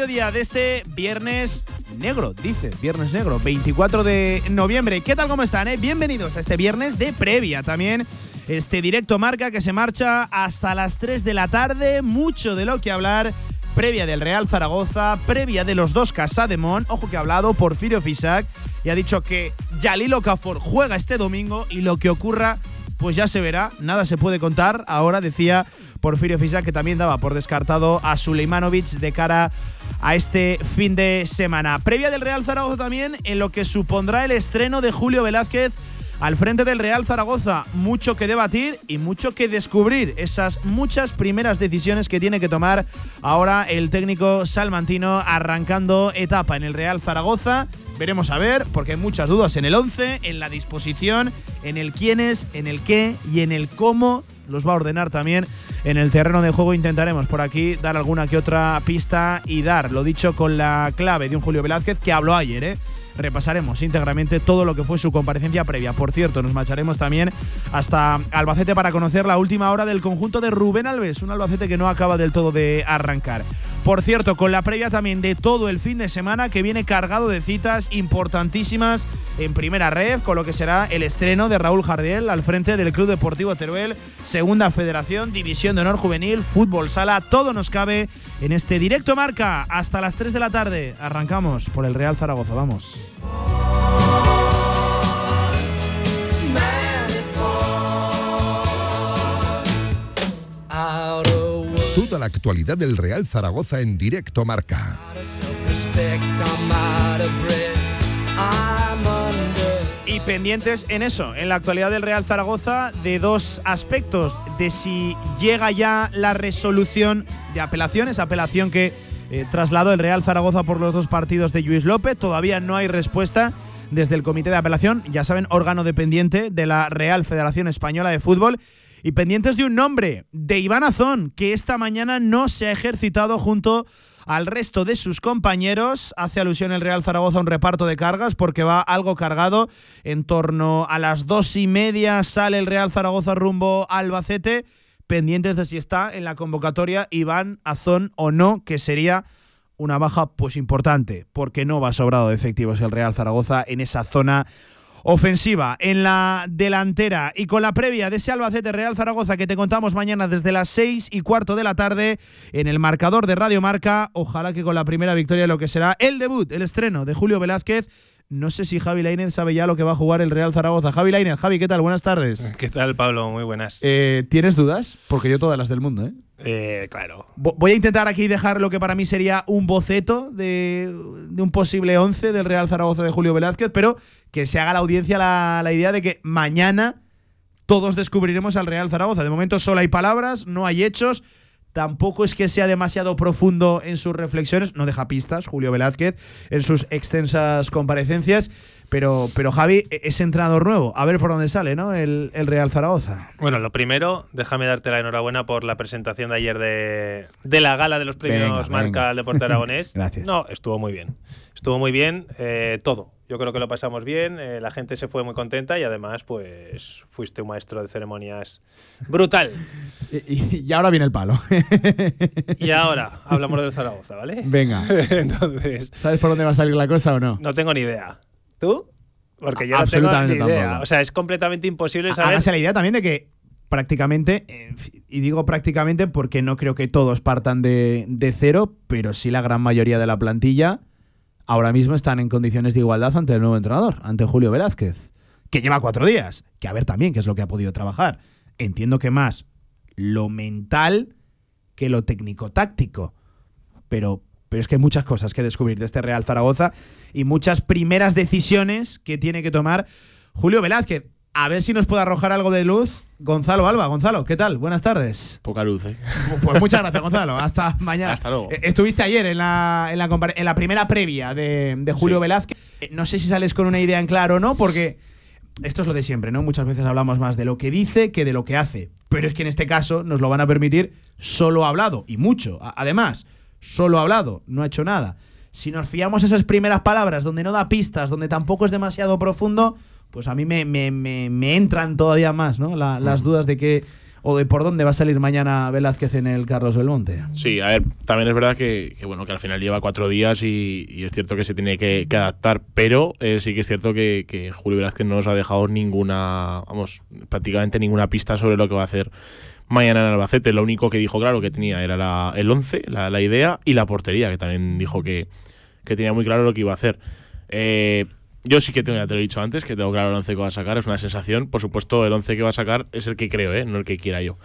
Mediodía de este viernes negro, dice, viernes negro, 24 de noviembre. ¿Qué tal, cómo están? Eh? Bienvenidos a este viernes de previa también. Este directo marca que se marcha hasta las 3 de la tarde. Mucho de lo que hablar. Previa del Real Zaragoza, previa de los dos Casademón. Ojo que ha hablado Porfirio Fisac y ha dicho que Yalilo Cafor juega este domingo y lo que ocurra, pues ya se verá. Nada se puede contar. Ahora decía Porfirio Fisac, que también daba por descartado a Suleimanovic de cara a este fin de semana. Previa del Real Zaragoza también en lo que supondrá el estreno de Julio Velázquez al frente del Real Zaragoza. Mucho que debatir y mucho que descubrir. Esas muchas primeras decisiones que tiene que tomar ahora el técnico salmantino arrancando etapa en el Real Zaragoza. Veremos a ver, porque hay muchas dudas en el 11, en la disposición, en el quiénes, en el qué y en el cómo los va a ordenar también en el terreno de juego. Intentaremos por aquí dar alguna que otra pista y dar, lo dicho, con la clave de un Julio Velázquez que habló ayer, ¿eh? Repasaremos íntegramente todo lo que fue su comparecencia previa. Por cierto, nos marcharemos también hasta Albacete para conocer la última hora del conjunto de Rubén Alves, un Albacete que no acaba del todo de arrancar. Por cierto, con la previa también de todo el fin de semana que viene cargado de citas importantísimas en primera red, con lo que será el estreno de Raúl Jardiel al frente del Club Deportivo Teruel, Segunda Federación, División de Honor Juvenil, Fútbol Sala, todo nos cabe en este directo marca hasta las 3 de la tarde. Arrancamos por el Real Zaragoza, vamos. Toda la actualidad del Real Zaragoza en directo marca. Y pendientes en eso, en la actualidad del Real Zaragoza, de dos aspectos. De si llega ya la resolución de apelaciones, apelación que eh, trasladó el Real Zaragoza por los dos partidos de Luis López. Todavía no hay respuesta desde el Comité de Apelación, ya saben, órgano dependiente de la Real Federación Española de Fútbol. Y pendientes de un nombre, de Iván Azón, que esta mañana no se ha ejercitado junto al resto de sus compañeros. Hace alusión el Real Zaragoza a un reparto de cargas porque va algo cargado. En torno a las dos y media sale el Real Zaragoza rumbo Albacete. Pendientes de si está en la convocatoria Iván Azón o no, que sería una baja pues importante, porque no va sobrado de efectivos el Real Zaragoza en esa zona ofensiva en la delantera y con la previa de ese Albacete Real Zaragoza que te contamos mañana desde las 6 y cuarto de la tarde en el marcador de Radio Marca. Ojalá que con la primera victoria lo que será el debut, el estreno de Julio Velázquez. No sé si Javi Lainez sabe ya lo que va a jugar el Real Zaragoza. Javi Lainez, Javi, ¿qué tal? Buenas tardes. ¿Qué tal, Pablo? Muy buenas. Eh, ¿Tienes dudas? Porque yo todas las del mundo, ¿eh? Eh, claro. Voy a intentar aquí dejar lo que para mí sería un boceto de, de un posible 11 del Real Zaragoza de Julio Velázquez, pero que se haga la audiencia la, la idea de que mañana todos descubriremos al Real Zaragoza. De momento solo hay palabras, no hay hechos. Tampoco es que sea demasiado profundo en sus reflexiones, no deja pistas Julio Velázquez en sus extensas comparecencias, pero, pero Javi e-, es entrenador nuevo, a ver por dónde sale ¿no? el, el Real Zaragoza. Bueno, lo primero, déjame darte la enhorabuena por la presentación de ayer de, de la gala de los premios Venga, Marca venga. al Deporte Aragonés. Gracias. No, estuvo muy bien. Estuvo muy bien eh, todo. Yo creo que lo pasamos bien, eh, la gente se fue muy contenta y además, pues, fuiste un maestro de ceremonias brutal. Y, y ahora viene el palo. Y ahora hablamos del Zaragoza, ¿vale? Venga, Entonces, ¿sabes por dónde va a salir la cosa o no? no tengo ni idea. ¿Tú? Porque yo no tengo ni idea. tampoco. O sea, es completamente imposible saber. Hágase la idea también de que prácticamente, eh, y digo prácticamente porque no creo que todos partan de, de cero, pero sí la gran mayoría de la plantilla ahora mismo están en condiciones de igualdad ante el nuevo entrenador, ante Julio Velázquez, que lleva cuatro días, que a ver también qué es lo que ha podido trabajar. Entiendo que más lo mental que lo técnico-táctico, pero, pero es que hay muchas cosas que descubrir de este Real Zaragoza y muchas primeras decisiones que tiene que tomar Julio Velázquez. A ver si nos puede arrojar algo de luz Gonzalo Alba. Gonzalo, ¿qué tal? Buenas tardes. Poca luz, ¿eh? Pues muchas gracias, Gonzalo. Hasta mañana. Hasta luego. Eh, Estuviste ayer en la, en la, en la primera previa de, de Julio Sí. Velázquez. Eh, No sé si sales con una idea en claro o no, porque esto es lo de siempre, ¿no? Muchas veces hablamos más de lo que dice que de lo que hace. Pero es que en este caso nos lo van a permitir solo hablado, y mucho. Además, solo hablado, no ha hecho nada. Si nos fiamos esas primeras palabras, donde no da pistas, donde tampoco es demasiado profundo, pues a mí me, me- me- me entran todavía más, ¿no? La- las dudas de que. o de por dónde va a salir mañana Velázquez en el Carlos Belmonte. Sí, a ver, también es verdad que, que, bueno que al final lleva cuatro días y, y es cierto que se tiene que, que adaptar, pero eh, sí que es cierto que, que Julio Velázquez no nos ha dejado ninguna, vamos, prácticamente ninguna pista sobre lo que va a hacer mañana en Albacete. Lo único que dijo claro que tenía era la- el 11, la, la idea y la portería, que también dijo que, que tenía muy claro lo que iba a hacer. Eh, yo sí que tengo, ya te lo he dicho antes, que tengo claro el 11 que va a sacar, es una sensación. Por supuesto, el 11 que va a sacar es el que creo, ¿eh? no el que quiera yo.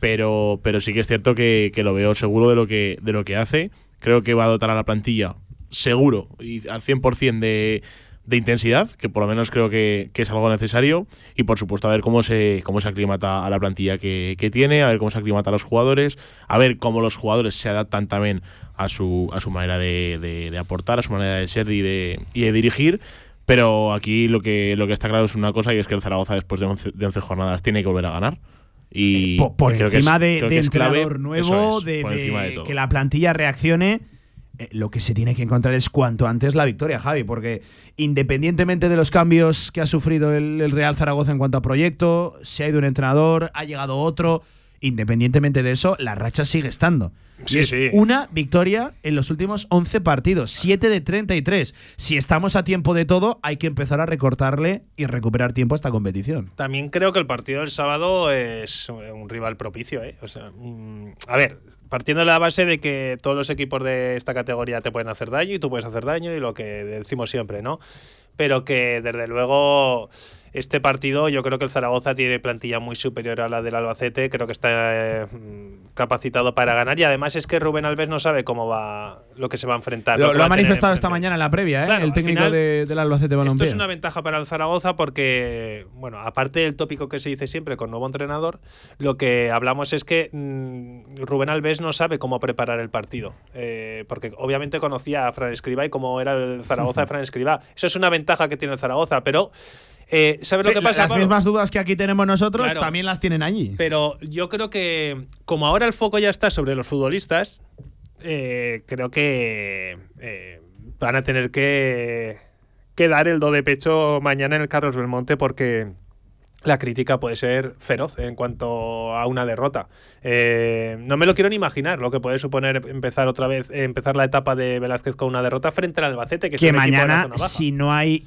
Pero, pero sí que es cierto que, que lo veo seguro de lo que, de lo que hace. Creo que va a dotar a la plantilla seguro y al 100% de, de intensidad, que por lo menos creo que, que es algo necesario. Y por supuesto, a ver cómo se, cómo se aclimata a la plantilla que, que tiene, a ver cómo se aclimata a los jugadores, a ver cómo los jugadores se adaptan también a su, a su manera de, de- de aportar, a su manera de ser y de, y de dirigir. Pero aquí lo que, lo que está claro es una cosa y es que el Zaragoza después de 11, de 11 jornadas tiene que volver a ganar. Y por, encima es- de, entrenador nuevo, es, de, que la plantilla reaccione. eh, lo que se tiene que encontrar es cuanto antes la victoria, Javi, porque independientemente de los cambios que ha sufrido el, el Real Zaragoza en cuanto a proyecto, se ha ido un entrenador, ha llegado otro, independientemente de eso, la racha sigue estando. Sí, es sí. Una victoria en los últimos 11 partidos, 7 de 33. Si estamos a tiempo de todo, hay que empezar a recortarle y recuperar tiempo a esta competición. También creo que el partido del sábado es un rival propicio. ¿eh? O sea, mm, a ver, partiendo de la base de que todos los equipos de esta categoría te pueden hacer daño y tú puedes hacer daño y lo que decimos siempre, ¿no? Pero que desde luego este partido yo creo que el Zaragoza tiene plantilla muy superior a la del Albacete, creo que está eh, capacitado para ganar y además es que Rubén Alves no sabe cómo va lo que se va a enfrentar. Lo, ha manifestado esta mañana en la previa, ¿eh? Claro, el técnico final, de- del Albacete Esto Balompié. es una ventaja para el Zaragoza porque, bueno, aparte del tópico que se dice siempre con nuevo entrenador, lo que hablamos es que mm, Rubén Alves no sabe cómo preparar el partido. Eh, porque obviamente conocía a Fran Escribá y cómo era el Zaragoza de Fran Escribá. Eso es una ventaja que tiene el Zaragoza, pero eh, ¿sabes Sí, lo que pasa? Las Pablo? mismas dudas que aquí tenemos nosotros Claro. también las tienen allí. Pero yo creo que, como ahora el foco ya está sobre los futbolistas, eh, creo que eh, van a tener que, que dar el do de pecho mañana en el Carlos Belmonte porque la crítica puede ser feroz en cuanto a una derrota. Eh, no me lo quiero ni imaginar lo que puede suponer empezar otra vez, empezar la etapa de Velázquez con una derrota frente al Albacete, que, es que un equipo de la mañana, zona baja. si no hay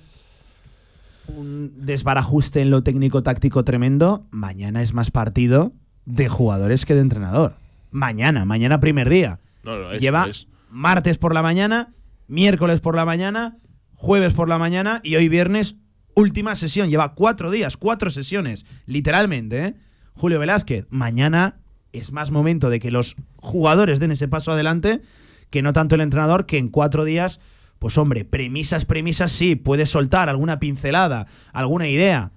un desbarajuste en lo técnico-táctico tremendo, mañana es más partido de jugadores que de entrenador. Mañana, mañana primer día. No, no, es- Lleva es- martes por la mañana, miércoles por la mañana, jueves por la mañana y hoy viernes última sesión. Lleva cuatro días, cuatro sesiones, literalmente. ¿eh? Julio Velázquez, mañana es más momento de que los jugadores den ese paso adelante que no tanto el entrenador, que en cuatro días, pues hombre, premisas, premisas sí, puede soltar alguna pincelada, alguna idea,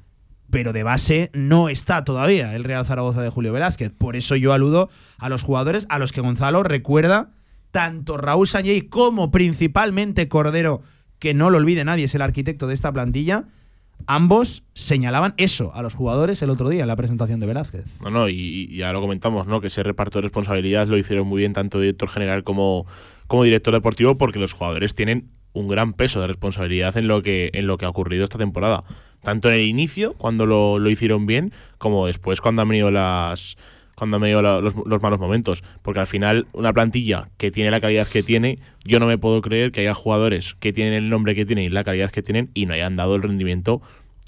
pero de base no está todavía el Real Zaragoza de Julio Velázquez. Por eso yo aludo a los jugadores a los que Gonzalo recuerda, tanto Raúl Sanjay como principalmente Cordero, que no lo olvide nadie, es el arquitecto de esta plantilla. Ambos señalaban eso a los jugadores el otro día en la presentación de Velázquez. No, no, y, ya lo comentamos, ¿no? Que ese reparto de responsabilidades lo hicieron muy bien tanto director general como, como director deportivo, porque los jugadores tienen un gran peso de responsabilidad en lo que, en lo que ha ocurrido esta temporada. Tanto en el inicio, cuando lo, lo hicieron bien, como después cuando han venido las. cuando han venido los, los malos momentos. Porque al final, una plantilla que tiene la calidad que tiene, yo no me puedo creer que haya jugadores que tienen el nombre que tienen y la calidad que tienen y no hayan dado el rendimiento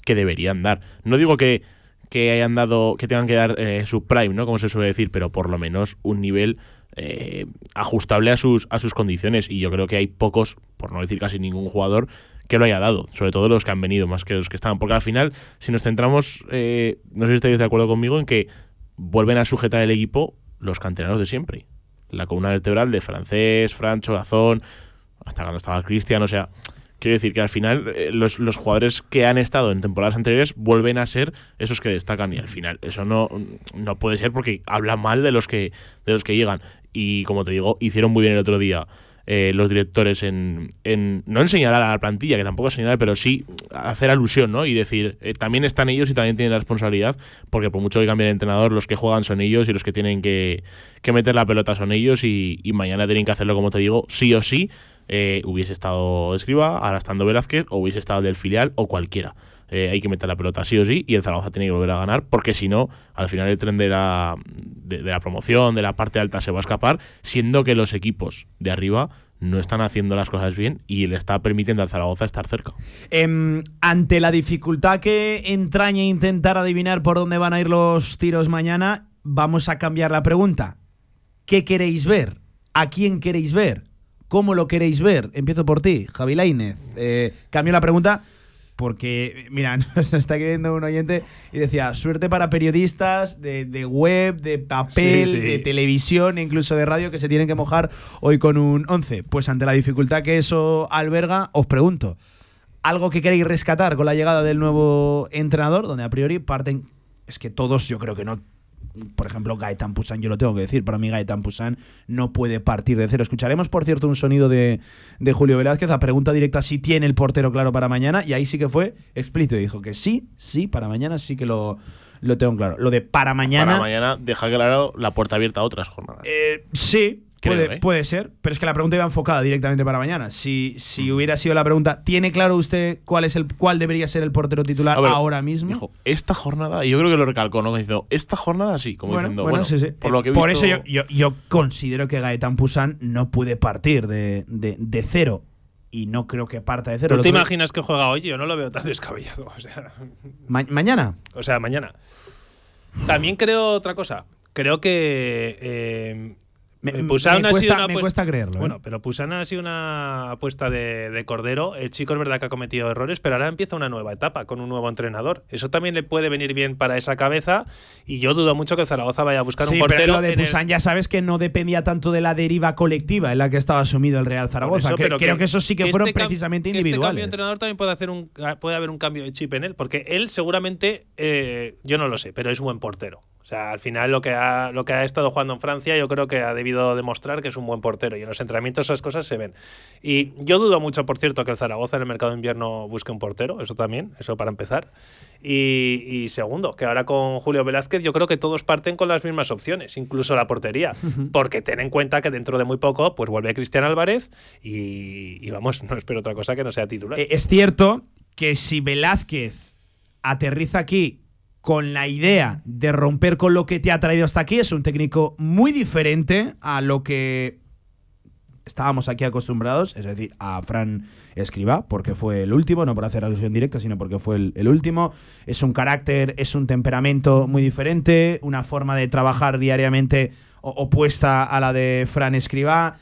que deberían dar. No digo que, que hayan dado, que tengan que dar eh, su prime, ¿no? Como se suele decir, pero por lo menos un nivel eh, ajustable a sus, a sus condiciones. Y yo creo que hay pocos, por no decir casi ningún jugador, que lo haya dado. Sobre todo los que han venido, más que los que estaban. Porque al final, si nos centramos, eh, no sé si estáis de acuerdo conmigo, en que vuelven a sujetar el equipo los canteranos de siempre. La columna vertebral de Francés, Francho, Gazón, hasta cuando estaba Cristian, o sea, Quiero decir que al final eh, los, los, jugadores que han estado en temporadas anteriores vuelven a ser esos que destacan y al final eso no, no puede ser porque habla mal de los que de los que llegan y como te digo hicieron muy bien el otro día eh, los directores en, en, no en señalar a la plantilla, que tampoco es señalar, pero sí hacer alusión, ¿no? Y decir, eh, también están ellos y también tienen la responsabilidad, porque por mucho que cambie de entrenador, los que juegan son ellos y los que tienen que, que meter la pelota son ellos y, y, mañana tienen que hacerlo, como te digo, sí o sí. Eh, hubiese estado Escriba, ahora estando Velázquez, o hubiese estado el del filial o cualquiera. Eh, hay que meter la pelota sí o sí y el Zaragoza tiene que volver a ganar porque si no, al final el tren de la, de, la promoción, de la parte alta se va a escapar, siendo que los equipos de arriba no están haciendo las cosas bien y le está permitiendo al Zaragoza estar cerca. Eh, ante la dificultad que entraña intentar adivinar por dónde van a ir los tiros mañana, vamos a cambiar la pregunta. ¿Qué queréis ver? ¿A quién queréis ver? ¿Cómo lo queréis ver? Empiezo por ti, Javi Lainez. Eh, cambio la pregunta porque, mira, nos está queriendo un oyente y decía, suerte para periodistas de, de web, de papel, sí, sí. de televisión, incluso de radio, que se tienen que mojar hoy con un 11. Pues ante la dificultad que eso alberga, os pregunto, ¿algo que queréis rescatar con la llegada del nuevo entrenador, donde a priori parten, es que todos yo creo que no por ejemplo, Gaetan Pusan, yo lo tengo que decir, para mí Gaetan Pusan no puede partir de cero. Escucharemos, por cierto, un sonido de, de Julio Velázquez a pregunta directa si tiene el portero claro para mañana, y ahí sí que fue explícito, dijo que sí, sí, para mañana sí que lo, lo tengo claro. Lo de para mañana... Para mañana deja claro la puerta abierta a otras jornadas. Eh, sí, Creo, puede, ¿eh? puede, ser, pero es que la pregunta iba enfocada directamente para mañana. Si, si hubiera sido la pregunta, ¿tiene claro usted cuál es el cuál debería ser el portero titular ver, ahora mismo? Dijo, esta jornada, y yo creo que lo recalcó, ¿no? Diciendo, esta jornada sí, como bueno, diciendo, bueno, bueno, sí, sí. por lo que he Por visto- eso yo, yo, yo considero que Gaetan Pusan no puede partir de, de, de cero. Y no creo que parta de cero. ¿Tú te imaginas que juega hoy? Yo no lo veo tan descabellado. O sea, Ma- mañana. o sea, mañana. También creo otra cosa. Creo que eh, Me, Eh, ha sido cuesta, una me apuesta- cuesta creerlo. ¿eh? Bueno, pero Pusana ha sido una apuesta de, de Cordero. El chico es verdad que ha cometido errores, pero ahora empieza una nueva etapa con un nuevo entrenador. Eso también le puede venir bien para esa cabeza y yo dudo mucho que Zaragoza vaya a buscar Sí, un pero portero. lo de el- Pusan ya sabes que no dependía tanto de la deriva colectiva en la que estaba asumido el Real Zaragoza. Eso, Que- pero creo que, eso sí que, que fueron este cam- precisamente que Este cambio de individuales. entrenador también puede, hacer un, puede haber un cambio de chip en él, porque él seguramente, eh, yo no lo sé, pero es un buen portero. O sea, al final lo que, ha, lo que ha estado jugando en Francia yo creo que ha debido demostrar que es un buen portero y en los entrenamientos esas cosas se ven. Y yo dudo mucho, por cierto, que el Zaragoza en el mercado de invierno busque un portero, eso también, eso para empezar. Y, y segundo, que ahora con Julio Velázquez yo creo que todos parten con las mismas opciones, incluso la portería, porque ten en cuenta que dentro de muy poco pues vuelve Cristian Álvarez y, y vamos, no espero otra cosa que no sea titular. Eh, Es cierto que si Velázquez aterriza aquí con la idea de romper con lo que te ha traído hasta aquí, es un técnico muy diferente a lo que estábamos aquí acostumbrados, es decir, a Fran Escriba, porque fue el último, no por hacer alusión directa, sino porque fue el, el último. Es un carácter, es un temperamento muy diferente, una forma de trabajar diariamente opuesta a la de Fran Escriba.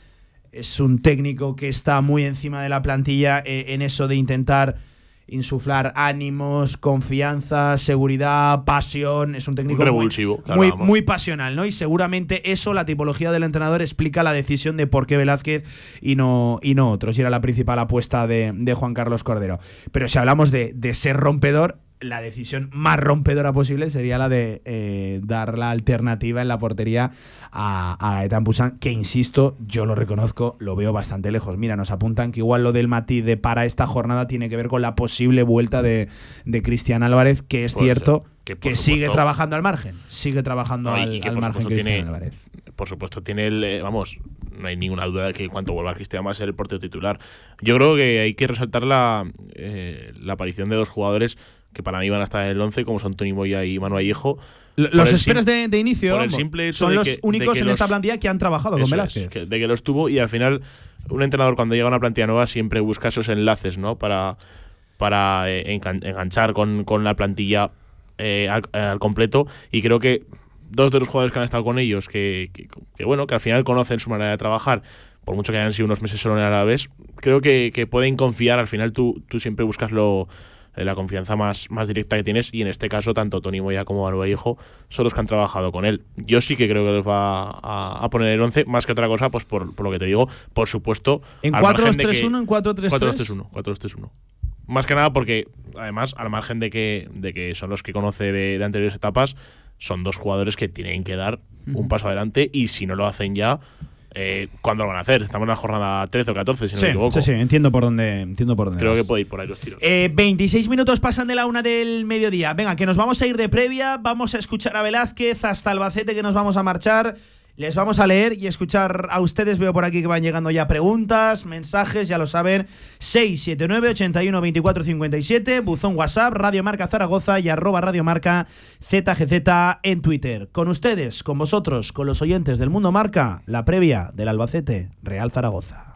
Es un técnico que está muy encima de la plantilla eh, en eso de intentar insuflar ánimos, confianza, seguridad, pasión. Es un técnico Un muy- revulsivo, muy, muy pasional, ¿no? Y seguramente eso, la tipología del entrenador, explica la decisión de por qué Velázquez y no, y no otros. Y era la principal apuesta de, de Juan Carlos Cordero. Pero si hablamos de, de ser rompedor, la decisión más rompedora posible sería la de eh, dar la alternativa en la portería a, a Gaetán Pusan, que insisto, yo lo reconozco, lo veo bastante lejos. Mira, nos apuntan que igual lo del matiz de para esta jornada tiene que ver con la posible vuelta de, de Cristian Álvarez, que es Puede cierto ser, que sigue trabajando al margen. Sigue trabajando No, y- al, y margen Cristian tiene- Álvarez. por supuesto tiene el, eh, vamos, no hay ninguna duda de que cuando vuelva Cristian va a ser el portero titular. Yo creo que hay que resaltar la, eh, la aparición de dos jugadores que para mí van a estar en el 11, como son Tony Moya y Manu Vallejo. Los el esperas de, de inicio por el vamos, simple hecho son de los que- únicos en esta los- plantilla que han trabajado con es, Velázquez. que- de que lo estuvo y al final un entrenador cuando llega a una plantilla nueva siempre busca esos enlaces, ¿no? Para, para eh, engan- enganchar con, con la plantilla eh, al, al completo y creo que dos de los jugadores que han estado con ellos, que, que- que, bueno, que al final conocen su manera de trabajar, por mucho que hayan sido unos meses solo en Alavés, creo que, que pueden confiar, al final tú, tú siempre buscas lo, eh, la confianza más, más directa que tienes y en este caso tanto Tony Moya como Manuel Hijo son los que han trabajado con él. Yo sí que creo que los va a, poner el 11, más que otra cosa, pues por, lo que te digo, por supuesto. ¿En 4-2-3-1? ¿En 4-3-3? 4-2-3-1. 4-2-3-1. Más que nada porque, además, al margen de que, de que son los que conoce de, anteriores etapas, son dos jugadores que tienen que dar un paso adelante y si no lo hacen ya, eh, ¿cuándo lo van a hacer? Estamos en la jornada 13 o 14, si no me equivoco. Sí, sí, entiendo por dónde, entiendo por dónde Creo que puede ir por ahí los tiros. Eh, 26 minutos pasan de la una del mediodía. Venga, que nos vamos a ir de previa. Vamos a escuchar a Velázquez hasta Albacete, que nos vamos a marchar. Les vamos a leer y escuchar a ustedes. Veo por aquí que van llegando ya preguntas, mensajes, ya lo saben. 679 81 24 57, buzón WhatsApp, Radio Marca Zaragoza y arroba Radio Marca ZGZ en Twitter. Con ustedes, con vosotros, con los oyentes del Mundo Marca, la previa del Albacete Real Zaragoza.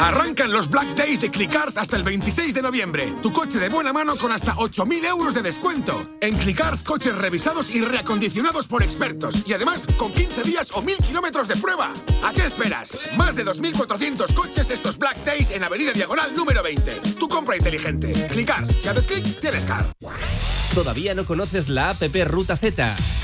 Arrancan los Black Days de Clicars hasta el 26 de noviembre. Tu coche de buena mano con hasta 8.000 euros de descuento. En Clicars, coches revisados y reacondicionados por expertos. Y además, con 15 días o 1.000 kilómetros de prueba. ¿A qué esperas? Más de 2.400 coches estos Black Days en Avenida Diagonal número 20. Tu compra inteligente. Clicars. Si haces clic, tienes car. ¿Todavía no conoces la app Ruta Z?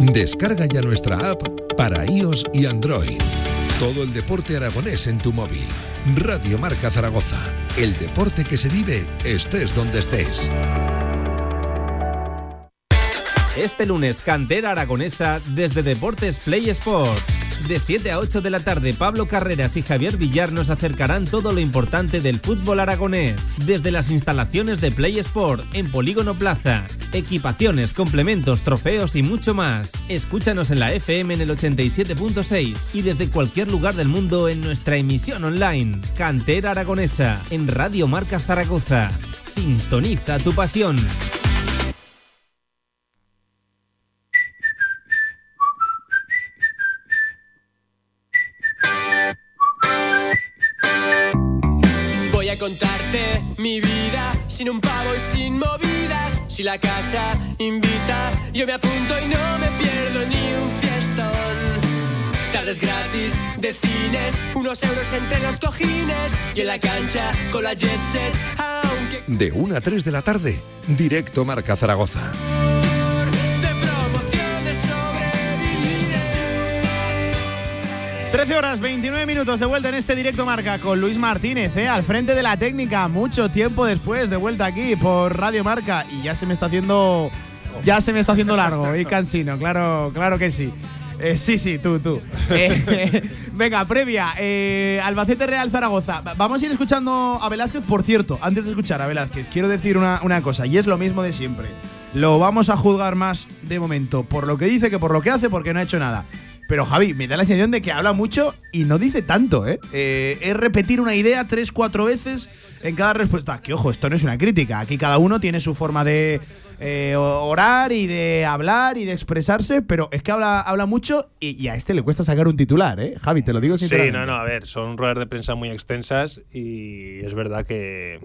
Descarga ya nuestra app para iOS y Android. Todo el deporte aragonés en tu móvil. Radio Marca Zaragoza. El deporte que se vive estés donde estés. Este lunes, cantera aragonesa desde Deportes Play Sport. De 7 a 8 de la tarde, Pablo Carreras y Javier Villar nos acercarán todo lo importante del fútbol aragonés, desde las instalaciones de Play Sport en Polígono Plaza, equipaciones, complementos, trofeos y mucho más. Escúchanos en la FM en el 87.6 y desde cualquier lugar del mundo en nuestra emisión online, Cantera Aragonesa, en Radio Marca Zaragoza. Sintoniza tu pasión. Sin un pavo y sin movidas. Si la casa invita, yo me apunto y no me pierdo ni un fiestón. Tardes gratis de cines, unos euros entre los cojines y en la cancha con la jet set. Aunque... De 1 a 3 de la tarde, directo Marca Zaragoza. 13 horas 29 minutos de vuelta en este directo marca con Luis Martínez, ¿eh? al frente de la técnica, mucho tiempo después de vuelta aquí por Radio Marca y ya se me está haciendo ya se me está haciendo largo y cansino, claro, claro que sí. Eh, sí, sí, tú, tú. Eh, venga, previa. Eh, Albacete Real Zaragoza. Vamos a ir escuchando a Velázquez. Por cierto, antes de escuchar a Velázquez, quiero decir una, una cosa, y es lo mismo de siempre. Lo vamos a juzgar más de momento por lo que dice que por lo que hace, porque no ha hecho nada. Pero Javi, me da la sensación de que habla mucho y no dice tanto, ¿eh? ¿eh? es repetir una idea tres, cuatro veces en cada respuesta. Que ojo, esto no es una crítica. Aquí cada uno tiene su forma de eh, orar y de hablar y de expresarse, pero es que habla, habla mucho y, a este le cuesta sacar un titular, ¿eh? Javi, te lo digo sinceramente. Sí, no, no, a ver, son ruedas de prensa muy extensas y es verdad que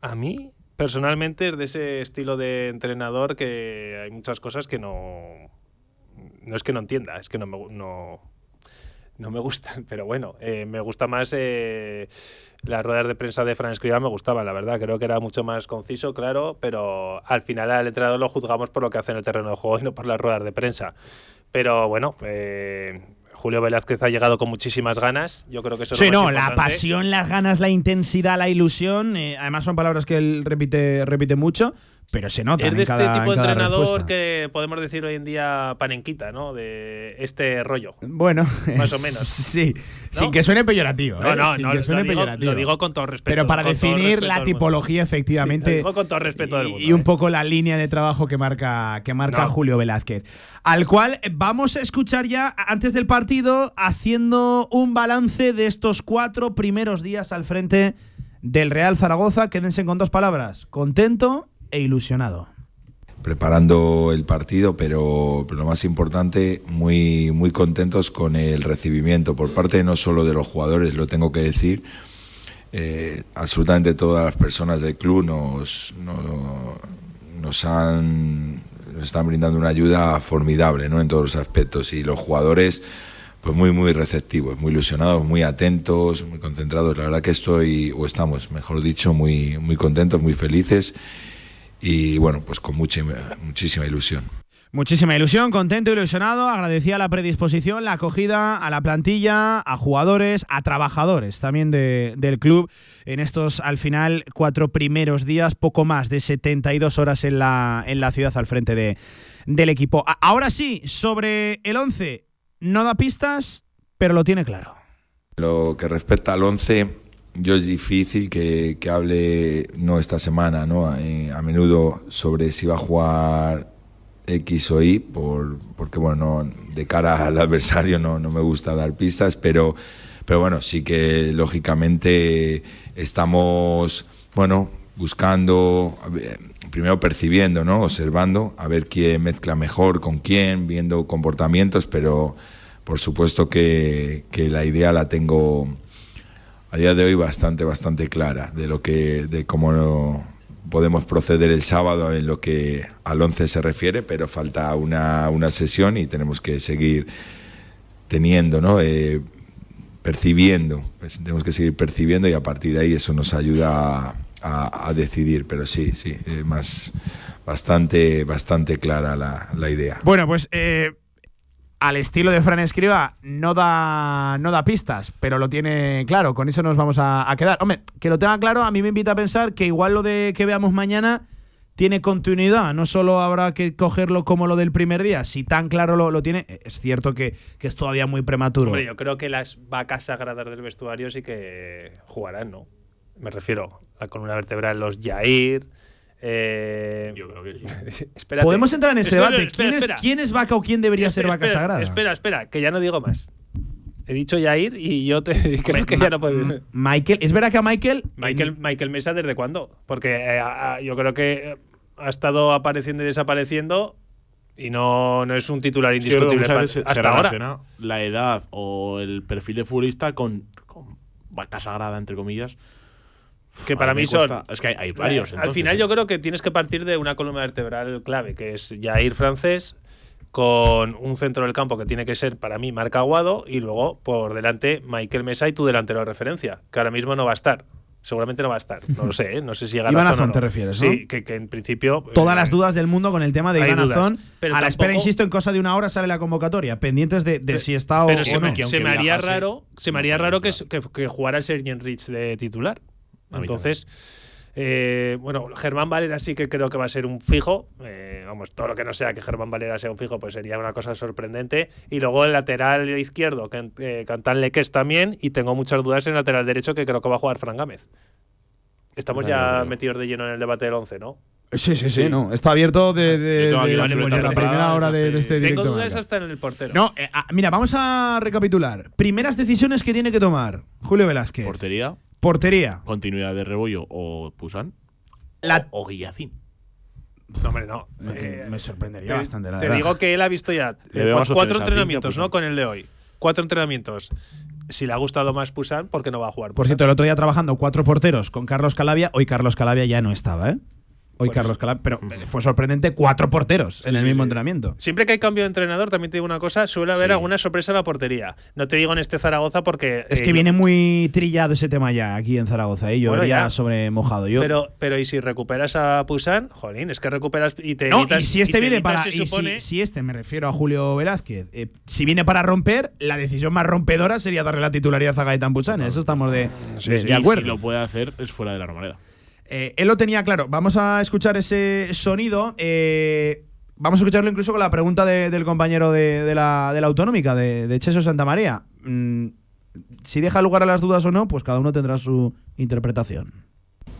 a mí personalmente es de ese estilo de entrenador que hay muchas cosas que no no es que no entienda, es que no me, no, no me gustan, pero bueno, eh, me gusta más eh, las ruedas de prensa de Fran Escriba, me gustaban, la verdad, creo que era mucho más conciso, claro, pero al final al entrenador lo juzgamos por lo que hace en el terreno de juego y no por las ruedas de prensa. Pero bueno, eh, Julio Velázquez ha llegado con muchísimas ganas. Yo creo que eso es Sí, no, la pasión, las ganas, la intensidad, la ilusión. además, son palabras que él repite, repite mucho. Pero se nota Es de en este tipo de entrenador respuesta. que podemos decir hoy en día panenquita, ¿no? De este rollo. Bueno, Más o menos. Sí, ¿No? sin que suene peyorativo. No, ¿eh? no, sin no, que lo digo, peyorativo. lo digo con todo respeto. Pero para definir la tipología, Sí, efectivamente. lo digo con todo respeto del mundo. y un ¿eh? poco la línea de trabajo que marca, que marca No. Julio Velázquez. Al cual vamos a escuchar ya antes del partido, haciendo un balance de estos cuatro primeros días al frente del Real Zaragoza. Quédense con dos palabras: contento e ilusionado. preparando el partido, pero, lo más importante, muy, muy contentos con el recibimiento por parte no solo de los jugadores, lo tengo que decir, eh, absolutamente todas las personas del club nos, no- nos han nos están brindando una ayuda formidable ¿no? en todos los aspectos y los jugadores pues muy muy receptivos, muy ilusionados, muy atentos, muy concentrados. La verdad que estoy, o estamos, mejor dicho, muy, muy contentos, muy felices y bueno, pues con mucha, muchísima ilusión. Muchísima ilusión, contento, ilusionado. Agradecía la predisposición, la acogida a la plantilla, a jugadores, a trabajadores también de- del club en estos, al final, cuatro primeros días, poco más de 72 horas en la, en la ciudad al frente de, del equipo. A- ahora sí, sobre el 11, no da pistas, pero lo tiene claro. Lo que respecta al 11, yo es difícil que, que hable, no esta semana, ¿no? Eh, a menudo sobre si va a jugar X o Y, por, porque bueno, no- de cara al adversario no, no me gusta dar pistas, pero, pero bueno, sí que lógicamente estamos, bueno, buscando, primero percibiendo, ¿no? Observando, a ver quién mezcla mejor con quién, viendo comportamientos, pero por supuesto que, que la idea la tengo a día de hoy bastante, bastante clara de lo que, de cómo podemos proceder el sábado en lo que al 11 se refiere, pero falta una, una sesión y tenemos que seguir teniendo, ¿no? Eh, percibiendo, pues tenemos que seguir percibiendo y a partir de ahí eso nos ayuda a, decidir, pero sí, sí, eh, más bastante, bastante clara la, la idea. Bueno, pues eh, al estilo de Fran Escriba no da, no da pistas, pero lo tiene claro. Con eso nos vamos a, quedar. Hombre, que lo tenga claro a mí me invita a pensar que igual lo de que veamos mañana tiene continuidad. No solo habrá que cogerlo como lo del primer día. Si tan claro lo, lo tiene, es cierto que, es todavía muy prematuro. Hombre, yo creo que las vacas sagradas del vestuario sí que jugarán, ¿no? Me refiero a la columna vertebral, los Jair. Eh, Yo creo que sí. espérate. Podemos entrar en ese Espera, debate. espera, ¿Quién, espera. Es, quién es vaca o quién debería ser vaca espera, sagrada? Espera, espera, que ya no digo más. He dicho Jair y yo te creo que ya no puedo. Michael, es verdad que a Michael. Michael, Michael Mesa, ¿desde cuándo? Porque eh, a- yo creo que eh, ha estado apareciendo y desapareciendo y no, no es un titular indiscutible muchas pa- veces se- hasta ahora. la edad o el perfil de futbolista con, con vaca sagrada, entre comillas. Que para mí son. cuesta- Es que hay, hay varios. Al final yo creo que tienes que partir de una columna vertebral clave, que es Jair francés, con un centro del campo que tiene que ser para mí Marc Aguado y luego por delante Michael Mesa y tu delantero de referencia, que ahora mismo no va a estar. Seguramente no va a estar. No lo sé, ¿eh? no sé si llega Iván Azón no. te refieres, ¿no? Sí, que, que en principio. Todas eh, las dudas del mundo con el tema de Iván Azón. pero a la espera, insisto, en cosa de una hora sale la convocatoria, pendientes de, de si está o, Pero o se, no. se me haría raro, se me haría raro que, que, que jugara Sergio Rich de titular. Entonces, eh, bueno, Germán Valera sí que creo que va a ser un fijo. Eh, vamos, todo lo que no sea que Germán Valera sea un fijo, pues sería una cosa sorprendente. Y luego el lateral izquierdo, que eh, Cantán Leques también. Y tengo muchas dudas en el lateral derecho, que creo que va a jugar Fran Gámez. Estamos Vale, ya vale. metidos de lleno en el debate del 11, ¿no? Sí, sí, sí, no. Está abierto de, de- de- la primera hora de, este directo. Tengo dudas hasta en el portero. No, eh, ah, mira, vamos a recapitular. Primeras decisiones que tiene que tomar Julio Velázquez. Portería, Portería. continuidad de Rebollo o Pusan. La- o, o Guillacín. No, hombre, no. Me, Eh, me sorprendería te, bastante, la te verdad. digo que él ha visto ya eh, cuatro entrenamientos, ¿no? Con el de hoy. Cuatro entrenamientos. Si le ha gustado más Pusan, ¿por qué no va a jugar? Por cierto, el otro día trabajando cuatro porteros con Carlos Calabia. Hoy Carlos Calabia ya no estaba, ¿eh? Hoy Carlos eso. Calabia. Pero fue sorprendente cuatro porteros en el sí, mismo sí. entrenamiento. Siempre que hay cambio de entrenador, también te digo una cosa, suele haber Sí. alguna sorpresa en la portería. No te digo en este Zaragoza porque. Es eh, que yo- viene muy trillado ese tema ya aquí en Zaragoza. ¿eh? Yo Bueno, ya. sobre mojado. Yo, Pero, pero y si recuperas a Pusan, jolín, es que recuperas y te No, evitas- y si este te viene evitas, para. y si- supone- si, este, me refiero a Julio Velázquez, eh, si viene para romper, la decisión más rompedora sería darle la titularidad a Gaetán Buchan. En eso estamos de, Sí, de- sí, de Y acuerdo. si lo puede hacer es fuera de la normalidad. Eh, él lo tenía claro. Vamos a escuchar ese sonido. eh, vamos a escucharlo incluso con la pregunta de- del compañero de, de la, de la autonómica, de, de Cheso Santa María. Mm, si deja lugar a las dudas o no, pues cada uno tendrá su interpretación.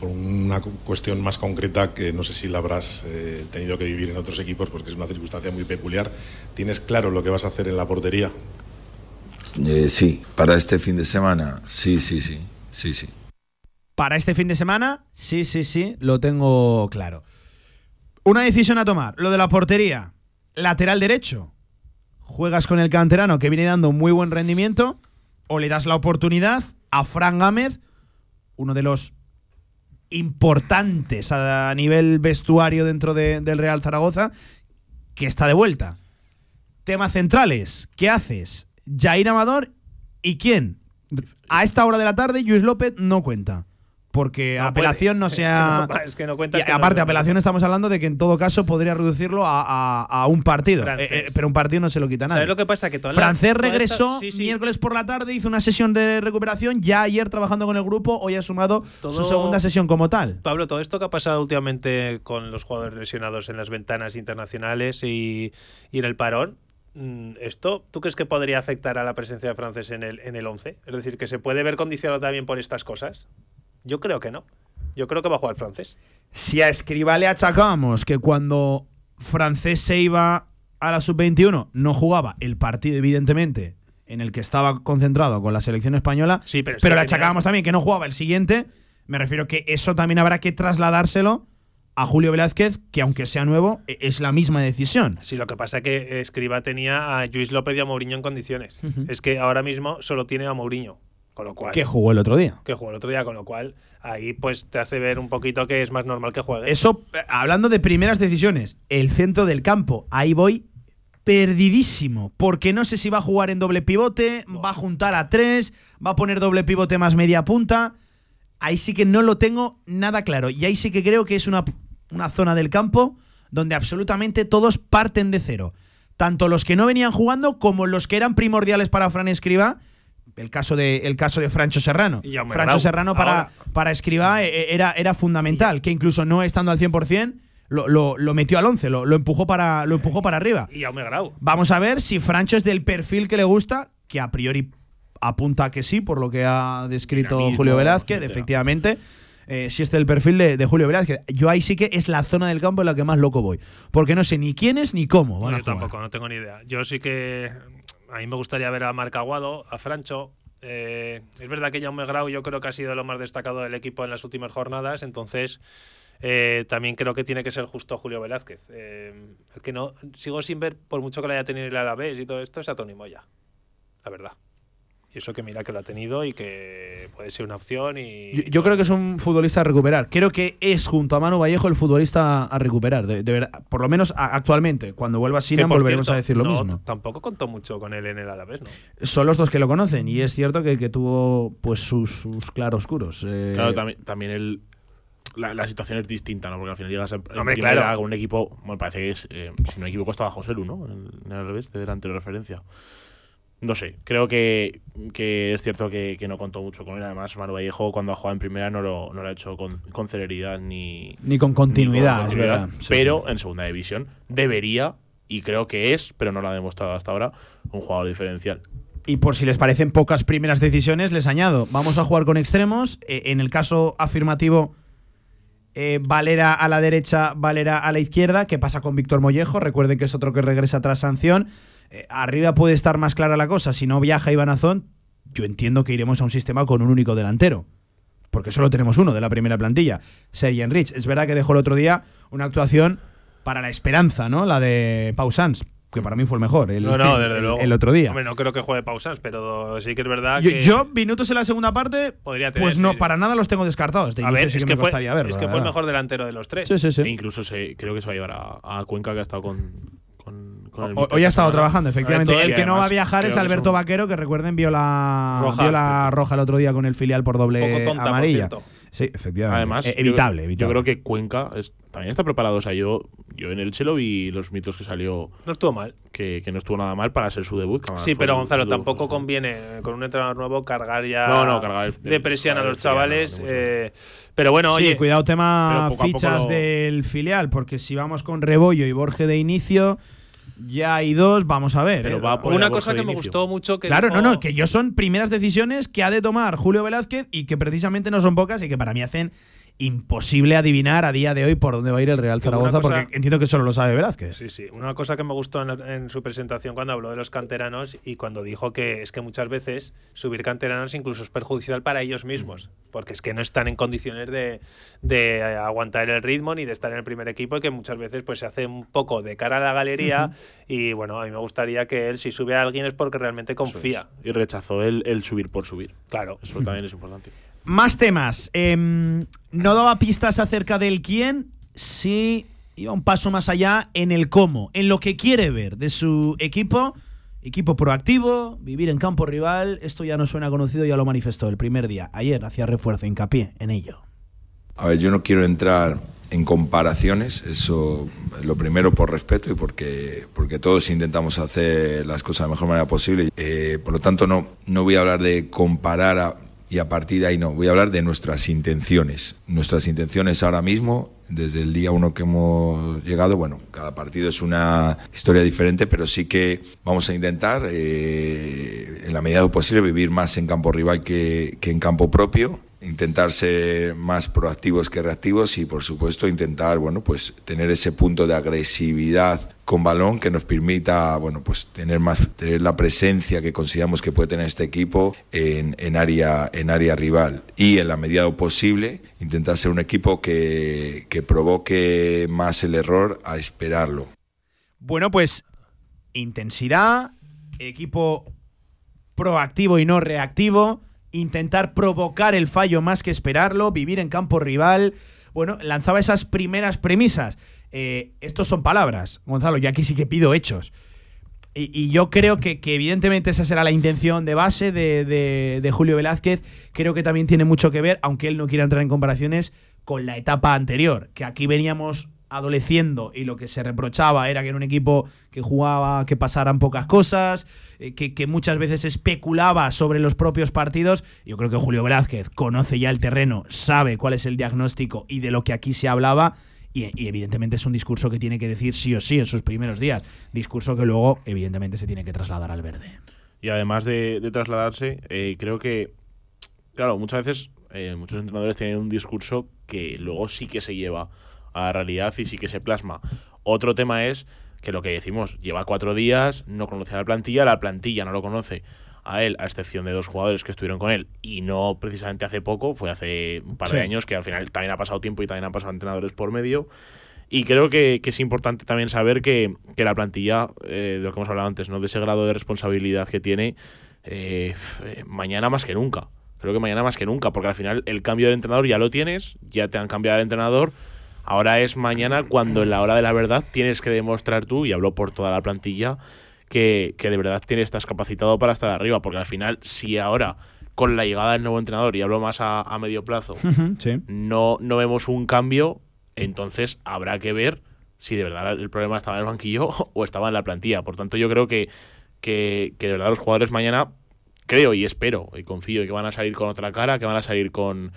por una cu- cuestión más concreta que no sé si la habrás eh, tenido que vivir en otros equipos, porque es una circunstancia muy peculiar. ¿Tienes claro lo que vas a hacer en la portería? Eh, sí, para este fin de semana, sí, sí, sí, sí, sí. Para este fin de semana, sí, sí, sí, lo tengo claro. Una decisión a tomar. Lo de la portería. Lateral derecho. Juegas con el canterano que viene dando muy buen rendimiento. O le das la oportunidad a Fran Gámez, uno de los importantes a nivel vestuario dentro de- del Real Zaragoza, que está de vuelta. Temas centrales. ¿Qué haces? Jair Amador y quién? A esta hora de la tarde, Luis López no cuenta. Porque No apelación puede. no Es que sea. no- es que no Y que aparte, apelación estamos hablando de que en todo caso podría reducirlo a, a- a un partido. Eh, eh, pero un partido no se lo quita nadie. ¿Sabes lo que pasa? Que toda la- Francés toda esta- regresó sí, sí. miércoles por la tarde, hizo una sesión de recuperación. Ya ayer trabajando con el grupo, hoy ha sumado Todo- su segunda sesión como tal. Pablo, todo esto que ha pasado últimamente con los jugadores lesionados en las ventanas internacionales y, y en el parón, mm, ¿esto tú crees que podría afectar a la presencia de Francés en el, en el 11? Es decir, ¿que se puede ver condicionado también por estas cosas? Yo creo que no. Yo creo que va a jugar Francés. Si a Escribá le achacamos que cuando Francés se iba a la sub-21 no jugaba el partido, evidentemente, en el que estaba concentrado con la selección española, Sí, pero pero le achacábamos también que no jugaba el siguiente, me refiero que eso también habrá que trasladárselo a Julio Velázquez, que aunque sea nuevo, e- es la misma decisión. Sí, lo que pasa es que Escriba tenía a Luis López y a Mourinho en condiciones. Es que ahora mismo solo tiene a Mourinho. Con lo cual. Que jugó el otro día. que jugó el otro día, con lo cual ahí pues te hace ver un poquito que es más normal que juegue. Eso, eh, hablando de primeras decisiones, el centro del campo, ahí voy perdidísimo, porque no sé si va a jugar en doble pivote, va a juntar a tres, va a poner doble pivote más media punta. Ahí sí que no lo tengo nada claro. Y ahí sí que creo que es una, una zona del campo donde absolutamente todos parten de cero. Tanto los que no venían jugando como los que eran primordiales para Fran Escriba. El caso de, el caso de Francho Serrano. Francho Serrano para, ahora. para Escriba eh, era, era fundamental, que incluso no estando al 100%, lo, lo, lo metió al 11, lo, lo empujó para, lo empujó para arriba. Y Jaume Grau. Vamos a ver si Francho es del perfil que le gusta, que a priori apunta que sí, por lo que ha descrito Dinamismo, Julio Velázquez, etcétera. efectivamente. Eh, si este es el perfil de, de Julio Velázquez. Yo ahí sí que es la zona del campo en la que más loco voy. Porque no sé ni quién es ni cómo. van No, a yo jugar. tampoco, no tengo ni idea. Yo sí que. A mí me gustaría ver a Marc Aguado, a Francho. Eh, es verdad que Jaume Grau yo creo que ha sido lo más destacado del equipo en las últimas jornadas, entonces eh, también creo que tiene que ser justo Julio Velázquez. Eh, el que no sigo sin ver, por mucho que lo haya tenido el Alavés y todo esto, es a Tony Moya. La verdad. Y eso que mira que lo ha tenido y que puede ser una opción y. Yo, yo creo que es un futbolista a recuperar. Creo que es junto a Manu Vallejo el futbolista a recuperar. De, de verdad. Por lo menos a- actualmente. Cuando vuelva que, Sinan volveremos cierto, a decir lo no, mismo. Tampoco contó mucho con él en el Alavés, ¿no? Son los dos que lo conocen. Y es cierto que, que tuvo pues sus, sus claroscuros. Eh, Claro, también, también el, la, la situación es distinta, ¿no? Porque al final llegas a, primera claro. con un equipo, bueno, parece que es, eh, si no me equivoco, estaba José Lu, ¿no? En, en el revés, de delante de referencia. No sé, creo que, que es cierto que, que no contó mucho con él. Además, Manu Vallejo, cuando ha jugado en primera, no lo, no lo ha hecho con, con celeridad ni, Ni con continuidad, ni con es continuidad. verdad. Pero sí. en segunda división debería, y creo que es, pero no lo ha demostrado hasta ahora, un jugador diferencial. Y por si les parecen pocas primeras decisiones, les añado, vamos a jugar con extremos. Eh, en el caso afirmativo, eh, Valera a la derecha, Valera a la izquierda. ¿Qué pasa con Víctor Mollejo? Recuerden que es otro que regresa tras sanción. Eh, arriba puede estar más clara la cosa. Si no viaja Iván Azón, yo entiendo que iremos a un sistema con un único delantero. Porque solo tenemos uno de la primera plantilla, Sergi Enrich. Es verdad que dejó el otro día una actuación para la esperanza, ¿no? La de Pau Sanz, que para mí fue el mejor. El, no, no, desde el- luego. el otro día. Hombre, no creo que juegue pausas, pero sí que es verdad Yo, que. yo, minutos en la segunda parte, Podría tener, pues no, para nada los tengo descartados. De a ver, sí es que, que, me fue, verlo, es que fue el mejor delantero de los tres. Sí, sí, sí. E incluso se, creo que se va a llevar a, a Cuenca, que ha estado con, con, con el O- Hoy ha esta estado trabajando, efectivamente. El que no va a viajar es Alberto Vaquero, que recuerden vio la Roja. vio la roja el otro día con el filial por doble Poco tonta, amarilla. Sí, efectivamente. Además, Eh, yo- evitable, yo, creo que Cuenca es- también está preparado. O sea, yo, yo en el Chelo vi los mitos que salió. No estuvo mal. Que, que no estuvo nada mal para ser su debut. Sí, pero Gonzalo, tampoco conviene con un entrenador nuevo cargar ya no, no, cargar de presión a los chavales. Eh, pero bueno, sí, oye. cuidado, tema fichas del filial, porque si vamos con Rebollo y Borge de inicio. Ya hay dos, vamos a ver. Pero va por una cosa que me gustó mucho que Claro, no, no, que yo son primeras decisiones que ha de tomar Julio Velázquez y que precisamente no son pocas y que para mí hacen imposible adivinar a día de hoy por dónde va a ir el Real Zaragoza, porque entiendo que solo lo sabe Velázquez. Sí, sí. Una cosa que me gustó en, su presentación cuando habló de los canteranos y cuando dijo que es que muchas veces subir canteranos incluso es perjudicial para ellos mismos, porque es que no están en condiciones de, de aguantar el ritmo ni de estar en el primer equipo y que muchas veces pues se hace un poco de cara a la galería y bueno, a mí me gustaría que él si sube a alguien es porque realmente confía. Y rechazó el, el subir por subir. Claro. Eso también es importante. Más temas. Em, no daba pistas acerca del quién, sí iba un paso más allá en el cómo, en lo que quiere ver de su equipo. Equipo proactivo, vivir en campo rival, esto ya no suena conocido, ya lo manifestó el primer día. Ayer hacía refuerzo, hincapié en ello. A ver, yo no quiero entrar en comparaciones, eso lo primero por respeto y porque, porque todos intentamos hacer las cosas de la mejor manera posible. Eh, por lo tanto, no, no voy a hablar de comparar a, y a partir de ahí no, voy a hablar de nuestras intenciones. Nuestras intenciones ahora mismo, desde el día uno que hemos llegado, bueno, cada partido es una historia diferente, pero sí que vamos a intentar, eh, en la medida de lo posible, vivir más en campo rival que, que en campo propio intentar ser más proactivos que reactivos y por supuesto intentar bueno pues tener ese punto de agresividad con balón que nos permita bueno pues tener más tener la presencia que consideramos que puede tener este equipo en, en área en área rival y en la medida posible intentar ser un equipo que, que provoque más el error a esperarlo bueno pues intensidad equipo proactivo y no reactivo intentar provocar el fallo más que esperarlo, vivir en campo rival. Bueno, lanzaba esas primeras premisas. Eh, estos son palabras, Gonzalo, yo aquí sí que pido hechos. Y, yo creo que, evidentemente esa será la intención de base de, Julio Velázquez. Creo que también tiene mucho que ver, aunque él no quiera entrar en comparaciones, con la etapa anterior, que aquí veníamos adoleciendo y lo que se reprochaba era que era un equipo que jugaba, que pasaran pocas cosas, eh, que, muchas veces especulaba sobre los propios partidos. Yo creo que Julio Velázquez conoce ya el terreno, sabe cuál es el diagnóstico y de lo que aquí se hablaba. Y, evidentemente es un discurso que tiene que decir sí o sí en sus primeros días. Discurso que luego evidentemente se tiene que trasladar al verde. Y además de, trasladarse, eh, creo que, claro, muchas veces eh, muchos entrenadores tienen un discurso que luego sí que se lleva a la realidad y sí que se plasma. Otro tema es que lo que decimos, lleva cuatro días, no conoce a la plantilla, la plantilla no lo conoce a él, a excepción de dos jugadores que estuvieron con él, y no precisamente hace poco, fue hace un par de años, que al final también ha pasado tiempo y también han pasado entrenadores por medio. Y creo que, es importante también saber que, la plantilla, eh, de lo que hemos hablado antes, ¿no? de ese grado de responsabilidad que tiene, eh, eh, mañana más que nunca. Creo que mañana más que nunca, porque al final el cambio de entrenador ya lo tienes, ya te han cambiado de entrenador Ahora es mañana cuando en la hora de la verdad tienes que demostrar tú, y hablo por toda la plantilla, que, de verdad tienes, estás capacitado para estar arriba. Porque al final, si ahora con la llegada del nuevo entrenador, y hablo más a, medio plazo, no, no vemos un cambio, entonces habrá que ver si de verdad el problema estaba en el banquillo o estaba en la plantilla. Por tanto, yo creo que, que, que de verdad los jugadores mañana, creo y espero y confío que van a salir con otra cara, que van a salir con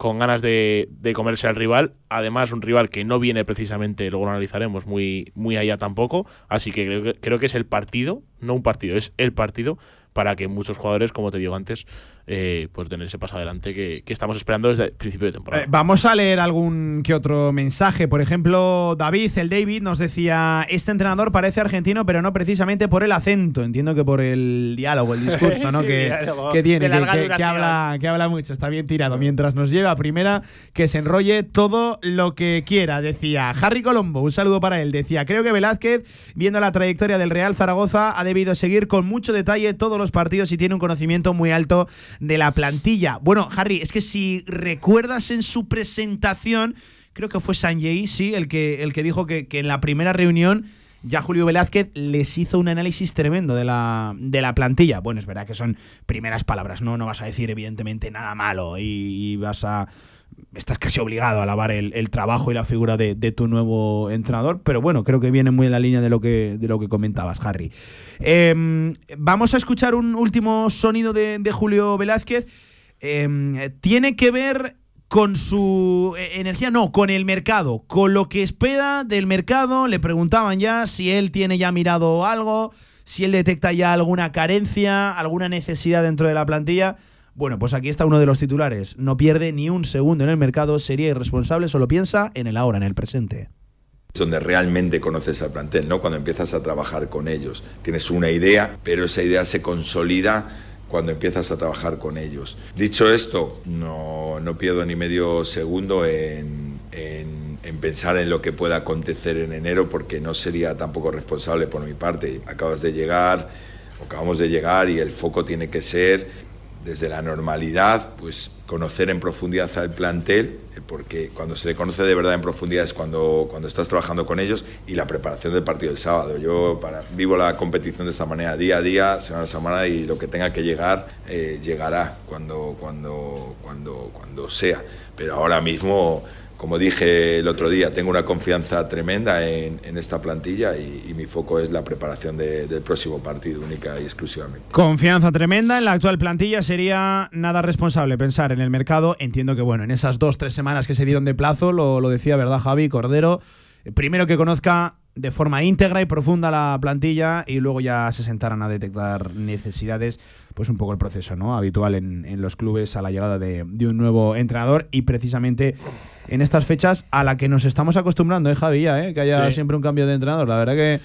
con ganas de, comerse al rival. Además, un rival que no viene precisamente, luego lo analizaremos, muy, muy allá tampoco. Así que creo, que creo que es el partido, no un partido, es el partido para que muchos jugadores, como te digo antes, eh, pues tener ese paso adelante que, estamos esperando desde el principio de temporada. Eh, vamos a leer algún que otro mensaje. Por ejemplo, David, el David, nos decía: Este entrenador parece argentino, pero no precisamente por el acento. Entiendo que por el diálogo, el discurso ¿no? que, tiene, que, habla, que habla mucho. Está bien tirado. Mientras nos lleva a primera, que se enrolle todo lo que quiera. Decía Harry Colombo, un saludo para él. Decía: Creo que Velázquez, viendo la trayectoria del Real Zaragoza, ha debido seguir con mucho detalle todos los partidos y tiene un conocimiento muy alto de la plantilla. Bueno, Harry, es que si recuerdas en su presentación, creo que fue Sanjay, sí, el que, el que dijo que, en la primera reunión ya Julio Velázquez les hizo un análisis tremendo de la, de la plantilla. Bueno, es verdad que son primeras palabras, ¿no? No vas a decir, evidentemente, nada malo y, y vas a estás casi obligado a alabar el, el trabajo y la figura de, de, tu nuevo entrenador, pero bueno, creo que viene muy en la línea de lo que, de lo que comentabas, Harry. Eh, vamos a escuchar un último sonido de, de Julio Velázquez. Eh, tiene que ver con su eh, energía, no, con el mercado, con lo que espera del mercado. Le preguntaban ya si él tiene ya mirado algo, si él detecta ya alguna carencia, alguna necesidad dentro de la plantilla. Bueno, pues aquí está uno de los titulares. No pierde ni un segundo en el mercado, sería irresponsable, solo piensa en el ahora, en el presente. Donde realmente conoces al plantel, ¿no? Cuando empiezas a trabajar con ellos. Tienes una idea, pero esa idea se consolida cuando empiezas a trabajar con ellos. Dicho esto, no, no pierdo ni medio segundo en, en, en, pensar en lo que pueda acontecer en enero, porque no sería tampoco responsable por mi parte. Acabas de llegar, acabamos de llegar y el foco tiene que ser desde la normalidad, pues conocer en profundidad al plantel, porque cuando se le conoce de verdad en profundidad es cuando, cuando estás trabajando con ellos y la preparación del partido del sábado. Yo para, vivo la competición de esta manera, día a día, semana a semana, y lo que tenga que llegar, eh, llegará cuando, cuando, cuando, cuando sea. Pero ahora mismo como dije el otro día, tengo una confianza tremenda en, esta plantilla y, mi foco es la preparación de, del próximo partido, única y exclusivamente. Confianza tremenda en la actual plantilla. Sería nada responsable pensar en el mercado. Entiendo que, bueno, en esas dos, tres semanas que se dieron de plazo, lo, decía, ¿verdad, Javi? Cordero, primero que conozca de forma íntegra y profunda la plantilla y luego ya se sentaran a detectar necesidades, pues un poco el proceso ¿no? habitual en, en los clubes a la llegada de, de, un nuevo entrenador y precisamente en estas fechas a la que nos estamos acostumbrando, ¿eh, Javi? Ya, ¿eh? Que haya sí. siempre un cambio de entrenador. La verdad que...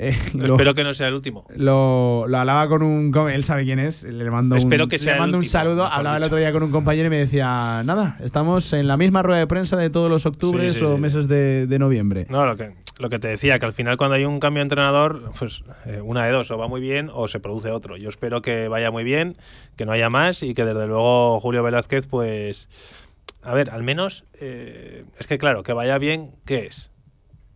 Eh, lo, Espero que no sea el último. Lo, lo hablaba con un. Con, él sabe quién es. Le mando Espero un, que sea le mando el un saludo. Hablaba el otro día con un compañero y me decía: Nada, estamos en la misma rueda de prensa de todos los octubres Sí, sí, o sí. meses de, de noviembre. No, lo que, lo que te decía, que al final cuando hay un cambio de entrenador, pues eh, una de dos, o va muy bien o se produce otro. Yo espero que vaya muy bien, que no haya más y que desde luego Julio Velázquez, pues, a ver, al menos, eh, es que claro, que vaya bien, ¿qué es?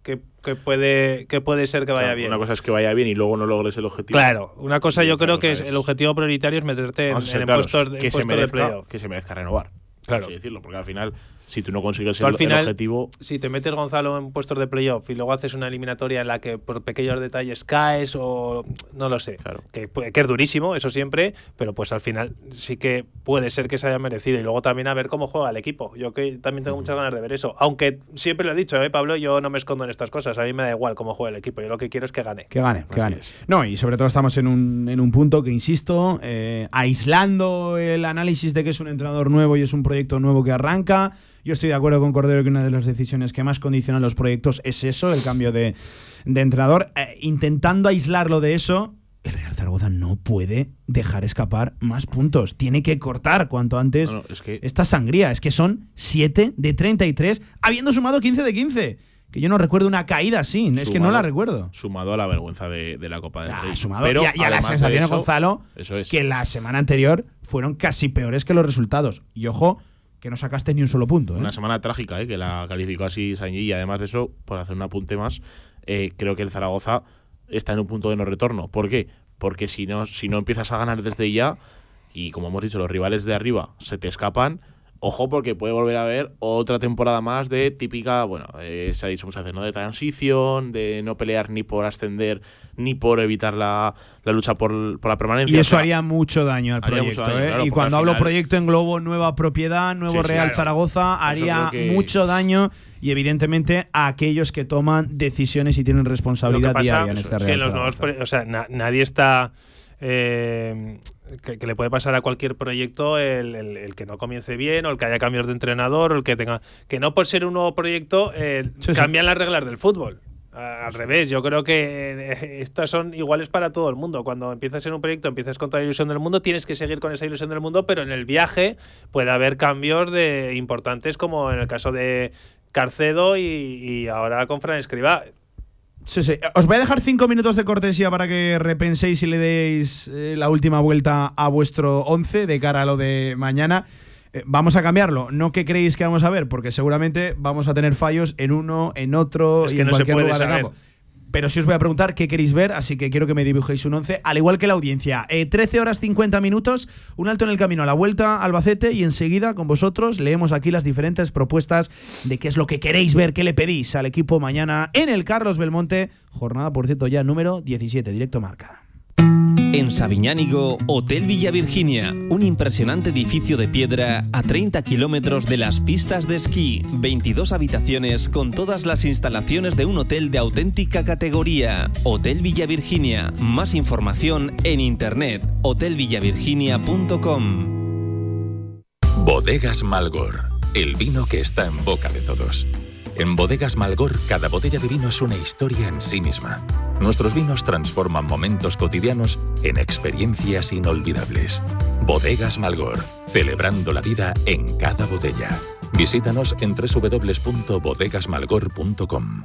¿Qué, qué puede, qué puede ser que vaya Claro, bien? Una cosa es que vaya bien y luego no logres el objetivo. Claro, una cosa yo creo que es, el objetivo prioritario es meterte en, Vamos a ser en claros, puestos, de- que, se puestos de merezca, playoff. que se merezca renovar. Claro. Por así decirlo, porque al final, si tú no consigues Tú el, al el final, objetivo, si te metes Gonzalo en puestos de playoff y luego haces una eliminatoria en la que por pequeños detalles caes o no lo sé, Claro. que, es durísimo, eso siempre, pero pues al final sí que puede ser que se haya merecido y luego también a ver cómo juega el equipo. Yo que también tengo muchas ganas de ver eso, aunque siempre lo he dicho, ¿eh, Pablo, yo no me escondo en estas cosas, a mí me da igual cómo juega el equipo, yo lo que quiero es que gane. Que gane, que gane. es. No, y sobre todo estamos en un, en un punto que, insisto, eh, aislando el análisis de que es un entrenador nuevo y es un proyecto nuevo que arranca. Yo estoy de acuerdo con Cordero que una de las decisiones que más condicionan los proyectos es eso, el cambio de, de entrenador. Eh, intentando aislarlo de eso, el Real Zaragoza no puede dejar escapar más puntos. Tiene que cortar cuanto antes No, no, es que- esta sangría. Es que son 7 de 33, habiendo sumado 15 de 15. Que yo no recuerdo una caída así, es que no la recuerdo. sumado a la vergüenza de, de la Copa del Ah, Rey. sumado Pero y a, y a las además de eso- Gonzalo, Eso es. que la semana anterior fueron casi peores que los resultados. Y ojo, que no sacaste ni un solo punto. ¿eh? Una semana trágica, ¿eh? que la calificó así Sañí. Y además de eso, por hacer un apunte más, eh, creo que el Zaragoza está en un punto de no retorno. ¿Por qué? Porque si no, si no empiezas a ganar desde ya, y como hemos dicho, los rivales de arriba se te escapan, ojo porque puede volver a haber otra temporada más de típica, bueno, eh, se ha dicho muchas veces, ¿no? De transición, de no pelear ni por ascender, ni por evitar la, la lucha por, por la permanencia. Y O eso sea, haría mucho daño al proyecto. daño, ¿eh? claro, y cuando hablo final- proyecto en globo, nueva propiedad, nuevo Sí, sí, Real claro. Zaragoza, haría que- mucho daño y evidentemente a aquellos que toman decisiones y tienen que responsabilidad diaria en es este que Real los nuevos, Zaragoza. pro- o sea, na- nadie está eh, que, que le puede pasar a cualquier proyecto el, el- el que no comience bien o el que haya cambios de entrenador o el que tenga que no por ser un nuevo proyecto eh, Sí, sí. cambian las reglas del fútbol. Al revés, yo creo que eh, estas son iguales para todo el mundo. Cuando empiezas en un proyecto, empiezas con toda la ilusión del mundo, tienes que seguir con esa ilusión del mundo, pero en el viaje puede haber cambios de importantes, como en el caso de Carcedo y, y ahora con Fran Escribá. Sí, sí. Os voy a dejar cinco minutos de cortesía para que repenséis y le deis eh, la última vuelta a vuestro 11 de cara a lo de mañana. Eh, vamos a cambiarlo. No que creéis que vamos a ver, porque seguramente vamos a tener fallos en uno, en otro Es y que en no se cualquier puede lugar saber. campo. Pero sí os voy a preguntar qué queréis ver, así que quiero que me dibujéis un 11, al igual que la audiencia. 13 horas 50 minutos, un alto en el camino a la vuelta a Albacete y enseguida con vosotros leemos aquí las diferentes propuestas de qué es lo que queréis ver, qué le pedís al equipo mañana en el Carlos Belmonte, jornada por cierto ya número 17, directo marca. En Sabiñánigo, Hotel Villa Virginia, un impresionante edificio de piedra a 30 kilómetros de las pistas de esquí, 22 habitaciones con todas las instalaciones de un hotel de auténtica categoría. Hotel Villa Virginia, más información en internet, hotelvillavirginia.com. Bodegas Malgor, el vino que está en boca de todos. En Bodegas Malgor, cada botella de vino es una historia en sí misma. Nuestros vinos transforman momentos cotidianos en experiencias inolvidables. Bodegas Malgor, celebrando la vida en cada botella. Visítanos en www.bodegasmalgor.com.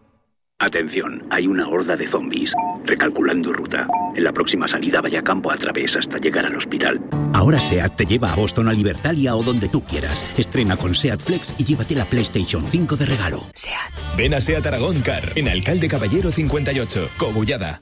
Atención, hay una horda de zombies. Recalculando ruta. En la próxima salida vaya campo a través hasta llegar al hospital. Ahora SEAT te lleva a Boston, a Libertalia o donde tú quieras. Estrena con SEAT Flex y llévate la PlayStation 5 de regalo. SEAT. Ven a SEAT Aragón Car, en Alcalde Caballero 58, Cogullada.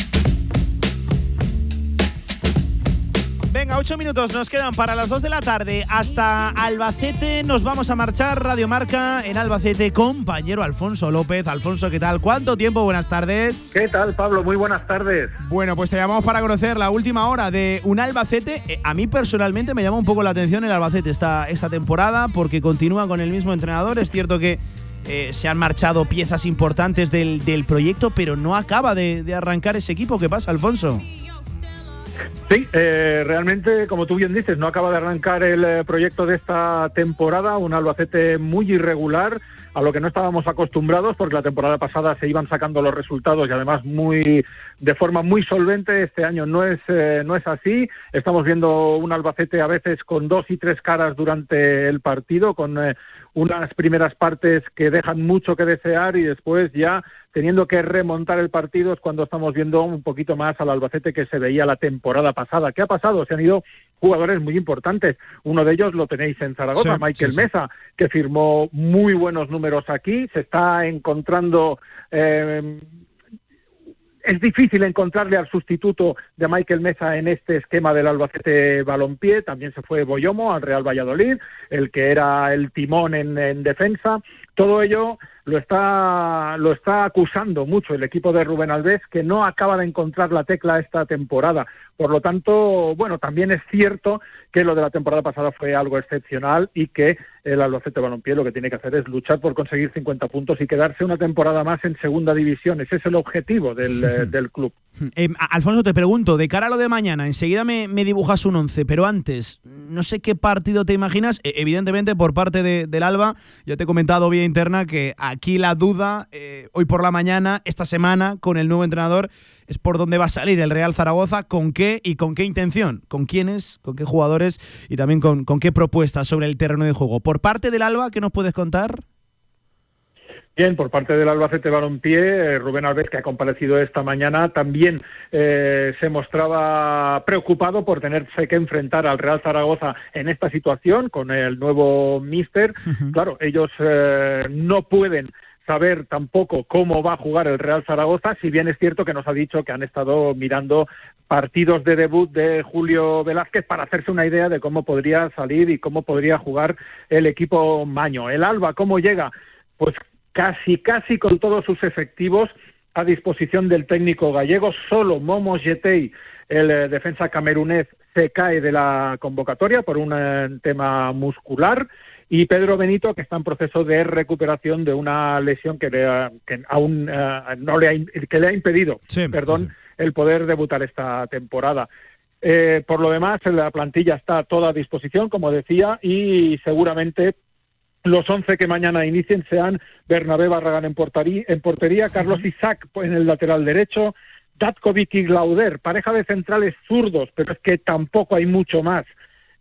Venga, ocho minutos nos quedan para las dos de la tarde. Hasta Albacete nos vamos a marchar. Radio Marca en Albacete, compañero Alfonso López. Alfonso, ¿qué tal? ¿Cuánto tiempo? Buenas tardes. ¿Qué tal, Pablo? Muy buenas tardes. Bueno, pues te llamamos para conocer la última hora de un Albacete. Eh, a mí personalmente me llama un poco la atención el Albacete esta, esta temporada porque continúa con el mismo entrenador. Es cierto que eh, se han marchado piezas importantes del, del proyecto, pero no acaba de, de arrancar ese equipo. ¿Qué pasa, Alfonso? Sí, eh, realmente, como tú bien dices, no acaba de arrancar el eh, proyecto de esta temporada, un Albacete muy irregular, a lo que no estábamos acostumbrados, porque la temporada pasada se iban sacando los resultados y además muy de forma muy solvente. Este año no es eh, no es así. Estamos viendo un Albacete a veces con dos y tres caras durante el partido, con eh, unas primeras partes que dejan mucho que desear y después ya teniendo que remontar el partido es cuando estamos viendo un poquito más al Albacete que se veía la temporada pasada. ¿Qué ha pasado? Se han ido jugadores muy importantes. Uno de ellos lo tenéis en Zaragoza, Sí, Michael sí, sí. Mesa, que firmó muy buenos números aquí. Se está encontrando. eh, es difícil encontrarle al sustituto de Michael Mesa en este esquema del Albacete Balompié. También se fue Boyomo al Real Valladolid, el que era el timón en, en defensa. Todo ello lo está, lo está acusando mucho el equipo de Rubén Alves, que no acaba de encontrar la tecla esta temporada. Por lo tanto, bueno, también es cierto que lo de la temporada pasada fue algo excepcional y que el Albacete Balompié lo que tiene que hacer es luchar por conseguir 50 puntos y quedarse una temporada más en segunda división. Ese es el objetivo del, eh, del club. Eh, Alfonso, te pregunto, de cara a lo de mañana, enseguida me, me dibujas un 11, pero antes, no sé qué partido te imaginas. Eh, evidentemente, por parte de- del Alba, ya te he comentado vía interna que aquí la duda, eh, hoy por la mañana, esta semana, con el nuevo entrenador, es por dónde va a salir el Real Zaragoza, con qué y con qué intención, con quiénes, con qué jugadores y también con, con qué propuestas sobre el terreno de juego. Por parte del Alba, ¿qué nos puedes contar? Bien, por parte del Albacete Balompié, eh, Rubén Alves, que ha comparecido esta mañana, también eh, se mostraba preocupado por tenerse que enfrentar al Real Zaragoza en esta situación con el nuevo míster. Claro, ellos eh, no pueden saber tampoco cómo va a jugar el Real Zaragoza, si bien es cierto que nos ha dicho que han estado mirando partidos de debut de Julio Velázquez para hacerse una idea de cómo podría salir y cómo podría jugar el equipo Maño. El Alba, ¿cómo llega? Pues casi, casi con todos sus efectivos a disposición del técnico gallego. Solo Momo Yetei, el eh, defensa camerunés, se cae de la convocatoria por un eh, tema muscular. y Pedro Benito, que está en proceso de recuperación de una lesión que, le ha- que aún eh, no le ha, que le ha impedido, perdón, el poder debutar esta temporada. Eh, por lo demás, la plantilla está toda a disposición, como decía, y seguramente los 11 que mañana inicien sean Bernabé Barragán en, portarí- en portería, Carlos Isaac en el lateral derecho, Datkovic y Glauder, pareja de centrales zurdos, pero es que tampoco hay mucho más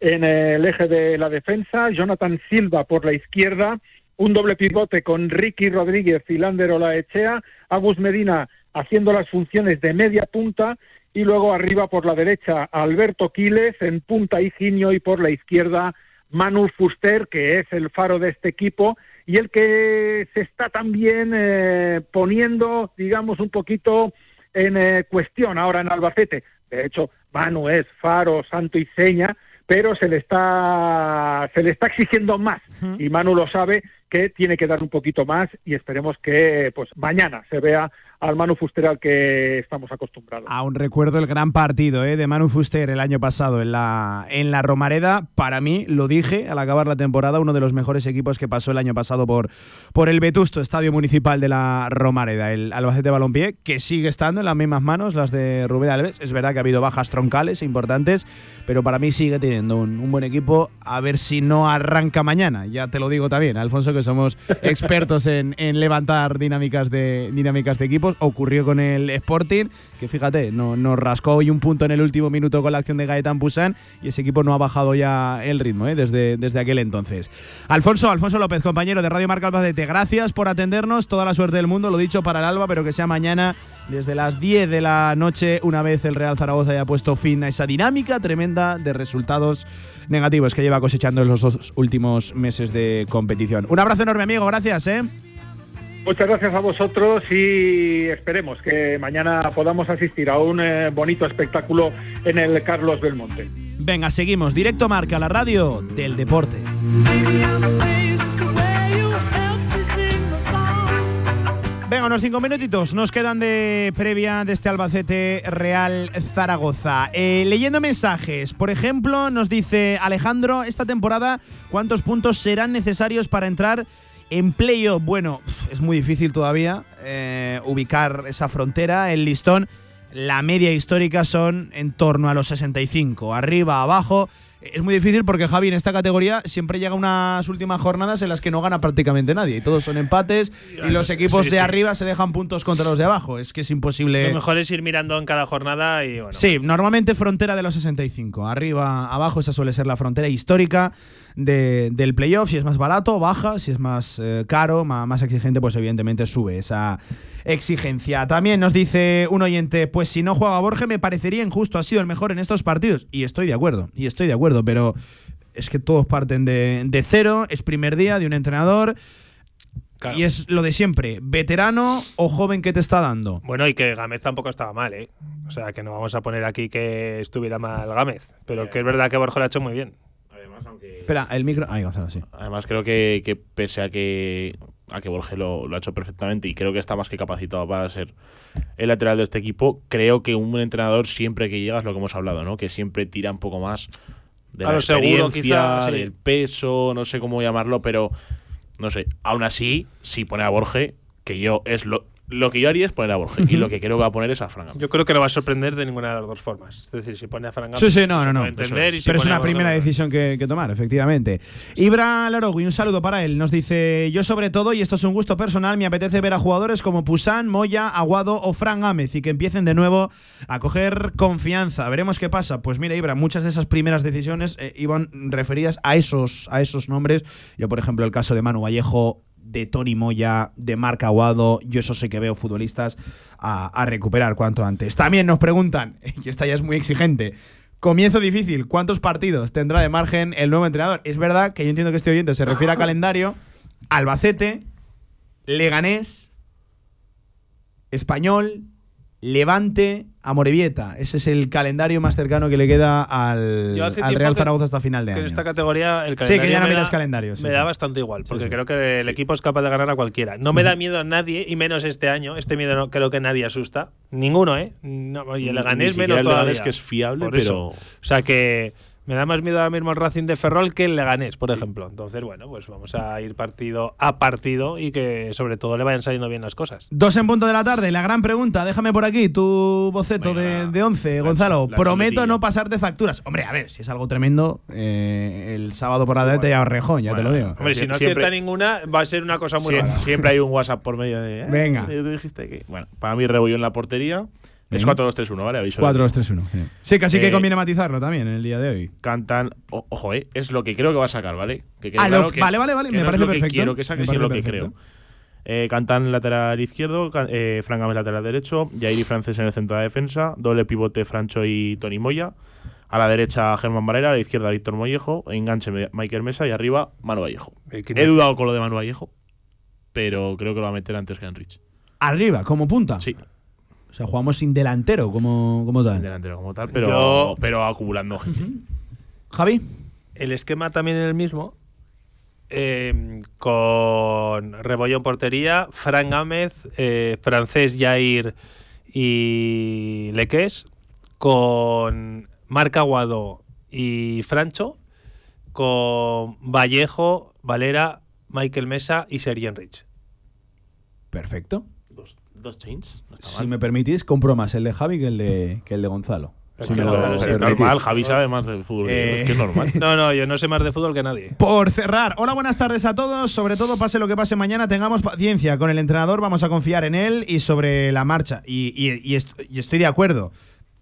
en el eje de la defensa, Jonathan Silva por la izquierda, un doble pivote con Ricky Rodríguez y Lander Olaechea, Agus Medina haciendo las funciones de media punta y luego arriba por la derecha Alberto Quiles, en punta Higinio y por la izquierda Manu Fuster, que es el faro de este equipo y el que se está también eh, poniendo, digamos, un poquito en eh, cuestión ahora en Albacete. De hecho, Manu es faro, santo y seña, pero se le está se le está exigiendo más y Manu lo sabe que tiene que dar un poquito más y esperemos que pues mañana se vea al Manu Fuster al que estamos acostumbrados. Aún recuerdo el gran partido eh, de Manu Fuster el año pasado en la, en la Romareda. Para mí, lo dije al acabar la temporada, uno de los mejores equipos que pasó el año pasado por, por el Vetusto, Estadio Municipal de la Romareda. El Albacete Balompié, que sigue estando en las mismas manos, las de Rubén Alves. Es verdad que ha habido bajas troncales importantes, pero para mí sigue teniendo un, un buen equipo. A ver si no arranca mañana. Ya te lo digo también, Alfonso, que somos expertos en, en levantar dinámicas de, dinámicas de equipos. Ocurrió con el Sporting, que fíjate, no- nos rascó hoy un punto en el último minuto con la acción de Gaetan Busan y ese equipo no ha bajado ya el ritmo ¿eh? desde, desde aquel entonces. Alfonso, Alfonso López, compañero de Radio Marca Albacete, gracias por atendernos, toda la suerte del mundo, lo dicho para el Alba, pero que sea mañana desde las 10 de la noche, una vez el Real Zaragoza haya puesto fin a esa dinámica tremenda de resultados negativos que lleva cosechando en los dos últimos meses de competición. Un abrazo enorme, amigo, gracias, ¿eh? Muchas gracias a vosotros y esperemos que mañana podamos asistir a un eh, bonito espectáculo en el Carlos Belmonte. Venga, seguimos. Directo Marca, la radio del deporte. Venga, unos cinco minutitos nos quedan de previa de este Albacete Real Zaragoza. Eh, leyendo mensajes, por ejemplo, nos dice Alejandro, esta temporada, ¿cuántos puntos serán necesarios para entrar en playoff? Bueno, es muy difícil todavía eh, ubicar esa frontera, el listón. La media histórica son en torno a los 65, arriba, abajo. Es muy difícil porque Javi en esta categoría siempre llega unas últimas jornadas en las que no gana prácticamente nadie. Y todos son empates y los equipos sí, de sí. arriba se dejan puntos contra los de abajo. Es que es imposible. Lo mejor es ir mirando en cada jornada y bueno. Sí, normalmente frontera de los 65. Arriba, abajo, esa suele ser la frontera histórica de- del playoff. Si es más barato, baja. Si es más eh, caro, ma- más, exigente, pues evidentemente sube esa exigencia. También nos dice un oyente, pues si no juega Borges me parecería injusto. Ha sido el mejor en estos partidos. Y estoy de acuerdo, y estoy de acuerdo, pero es que todos parten de, de cero. Es primer día de un entrenador. Y es lo de siempre, veterano o joven que te está dando. Bueno, y que Gámez tampoco estaba mal, ¿eh? O sea, que no vamos a poner aquí que estuviera mal Gámez. Pero que es verdad que Borja lo ha hecho muy bien. Espera, el micro. Ahí vamos, ahora sí. Además, creo que, que pese a que a que Borges lo, lo ha hecho perfectamente y creo que está más que capacitado para ser el lateral de este equipo, creo que un entrenador siempre que llega es lo que hemos hablado, ¿no? Que siempre tira un poco más de A la lo seguro, experiencia, quizá, sí. del peso, no sé cómo llamarlo, pero no sé. Aún así, si pone a Borges, que yo es lo, lo que yo haría es poner a Borges y lo que creo que va a poner es a Fran Gámez. Yo creo que no va a sorprender de ninguna de las dos formas. Es decir, si pone a Fran Gámez, Sí, sí, no, se no, no. entender, si Pero es una primera decisión que, que tomar, efectivamente. Ibra Larogui, un saludo para él. Nos dice: Yo, sobre todo, y esto es un gusto personal, me apetece ver a jugadores como Pusan, Moya, Aguado o Fran Gámez y que empiecen de nuevo a coger confianza. Veremos qué pasa. Pues mira, Ibra, muchas de esas primeras decisiones eh, iban referidas a esos, a esos nombres. Yo, por ejemplo, el caso de Manu Vallejo de Tony Moya, de Marc Aguado, yo eso sé que veo futbolistas a, a recuperar cuanto antes. También nos preguntan, y esta ya es muy exigente, comienzo difícil, ¿cuántos partidos tendrá de margen el nuevo entrenador? Es verdad que yo entiendo que este oyente se refiere a calendario, Albacete, Leganés, Español, Levante, Amorebieta. Ese es el calendario más cercano que le queda al, Real Zaragoza hasta final de que año. en esta categoría el Sí, calendario que ya no me, miras da, calendario, sí, me sí. da bastante igual, porque sí. creo que el equipo es capaz de ganar a cualquiera. No me da miedo a nadie, y menos este año. Este miedo no, creo que nadie asusta. Ninguno, ¿eh? No, y el Leganés menos el todavía. que es fiable, Por pero- eso. O sea que Me da más miedo ahora mismo el Racing de Ferrol que el Leganés, por ejemplo. Entonces, bueno, pues vamos a ir partido a partido y que sobre todo le vayan saliendo bien las cosas. Dos en punto de la tarde, la gran pregunta. Déjame por aquí tu boceto de, de 11, Gonzalo. la Prometo no pasarte facturas. Hombre, a ver, si es algo tremendo, eh, el sábado por la tarde te rejón, ya te lo digo. Hombre, si no Siempre- acierta ninguna, va a ser una cosa muy Sie- rara. Siempre hay un WhatsApp por medio de. ¿eh? Venga. Tú dijiste que. Bueno, para mí Rebollo en la portería. Es Venga. 4-2-3-1, ¿vale? Aviso. 4-2-3-1. Sí, sí casi que Eh, conviene matizarlo también en el día de hoy. Cantan. o- ojo, ¿eh? Es lo que creo que va a sacar, ¿vale? Que quede Ah, lo- claro que- vale, vale, vale, que me no es parece lo que perfecto. quiero que Me saques, parece sino lo que perfecto. creo. Eh, Cantan lateral izquierdo, eh, Fran Gámez lateral derecho, Jair y Francés en el centro de la defensa, doble pivote Francho y Tony Moya. A la derecha Germán Varela, a la izquierda Víctor Mollejo, enganche Michael Mesa y arriba Manu Vallejo. Eh, ¿quién He es? dudado con lo de Manu Vallejo, pero creo que lo va a meter antes que Enrich. Arriba, como punta. Sí, O sea, jugamos sin delantero, como, como tal. delantero como tal, pero, Yo- pero acumulando gente. Javi. El esquema también es el mismo. eh, con Rebollo en portería, Fran Gámez, eh, Francés Jair y Leques, con Marc Aguado y Francho, con Vallejo, Valera, Michael Mesa y Sergi Enrich. Perfecto. Dos, chains, no está Si me permitís, compro más el de Javi que el de, que el de Gonzalo. Es que no, normal, Javi sabe más de fútbol. Eh, es que es normal. No, no, yo no sé más de fútbol que nadie. Por cerrar, hola, buenas tardes a todos. Sobre todo, pase lo que pase mañana, tengamos paciencia con el entrenador, vamos a confiar en él y sobre la marcha. Y, y- y est- y estoy de acuerdo,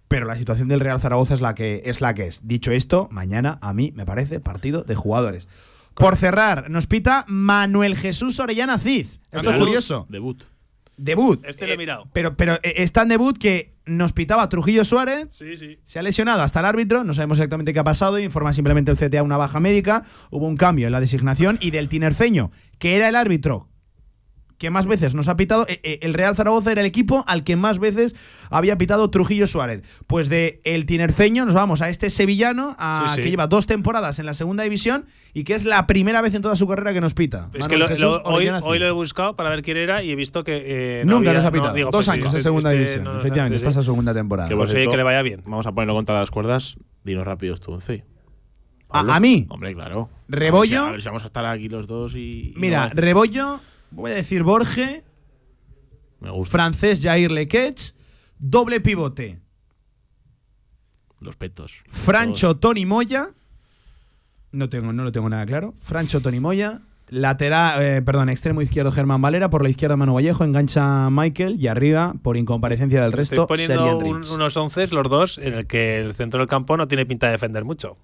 pero la situación del Real Zaragoza es la que es. La que es. Dicho esto, mañana a mí me parece partido de jugadores. Por cerrar, nos pita Manuel Jesús Orellana Cid. Esto es curioso. Debut. Debut. Este lo he mirado. Pero, pero eh, está en debut que nos pitaba Trujillo Suárez. Sí, sí. Se ha lesionado hasta el árbitro, no sabemos exactamente qué ha pasado, informa simplemente el CTA una baja médica, hubo un cambio en la designación y del tinerfeño, que era el árbitro que más veces nos ha pitado, eh, eh, el Real Zaragoza era el equipo al que más veces había pitado Trujillo Suárez. Pues de el tinerfeño nos vamos a este sevillano, a, Sí, sí. que lleva dos temporadas en la segunda división y que es la primera vez en toda su carrera que nos pita. Es Manuel que lo- Jesús lo- hoy, lo he buscado para ver quién era y he visto que. eh, no Nunca había- nos ha no, pitado. digo, dos pues, años de segunda este división. no Efectivamente, sí, esta es la segunda temporada. Que por Pues sí, cierto, que le vaya bien. Vamos a ponerlo contra las cuerdas. Dinos rápidos tu once. ¿A, a mí? Hombre, claro. Rebollo. A ver, si, a ver si vamos a estar aquí los dos y. y Mira, no- Rebollo, voy a decir Borge, me gusta. francés Jair Lequech, doble pivote. Los petos. Francho Tony Moya. No, tengo, no lo tengo nada claro. Francho Tony Moya. Lateral, eh, perdón, extremo izquierdo Germán Valera, por la izquierda Manu Vallejo, engancha Michael y arriba, por incomparecencia del resto, Estoy poniendo un- unos once, los dos, en el que el centro del campo no tiene pinta de defender mucho.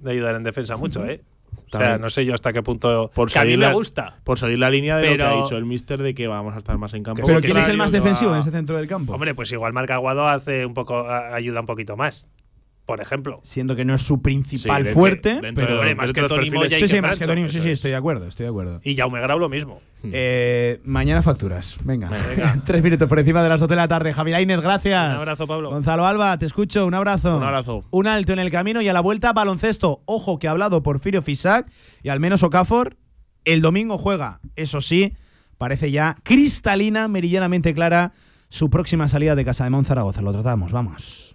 De ayudar en defensa mucho, ¿eh? O sea, También. no sé yo hasta qué punto. Por que a mí me la- gusta. Por seguir la línea de lo que ha dicho el mister de que vamos a estar más en campo. Pero ¿quién es el más defensivo en ese centro del campo? Hombre, pues igual Marc Aguado hace un poco, ayuda un poquito más. Por ejemplo. Siendo que no es su principal Sí, fuerte, dentro pero de más que Tony Moya y sí, sí, que más que Tony, sí, sí, es. estoy de acuerdo, estoy de acuerdo. Y Jaume Grau lo mismo. Eh, mañana facturas. Venga. Tres minutos por encima de las 12 de la tarde. Javier Lainez, gracias. Un abrazo, Pablo. Gonzalo Alba, te escucho. Un abrazo. Un abrazo. Un alto en el camino y a la vuelta baloncesto. Ojo que ha hablado Porfirio Fisac y al menos Okafor el domingo juega. Eso sí, parece ya cristalina, meridianamente clara su próxima salida de Casa de Mon Zaragoza. Lo tratamos, vamos.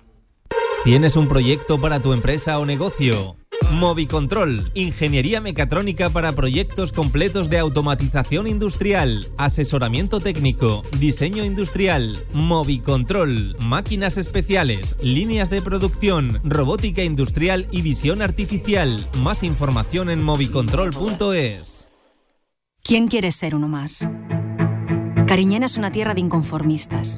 ¿Tienes un proyecto para tu empresa o negocio? Movicontrol, ingeniería mecatrónica para proyectos completos de automatización industrial, asesoramiento técnico, diseño industrial, Movicontrol, máquinas especiales, líneas de producción, robótica industrial y visión artificial. Más información en movicontrol.es. ¿Quién quiere ser uno más? Cariñena es una tierra de inconformistas,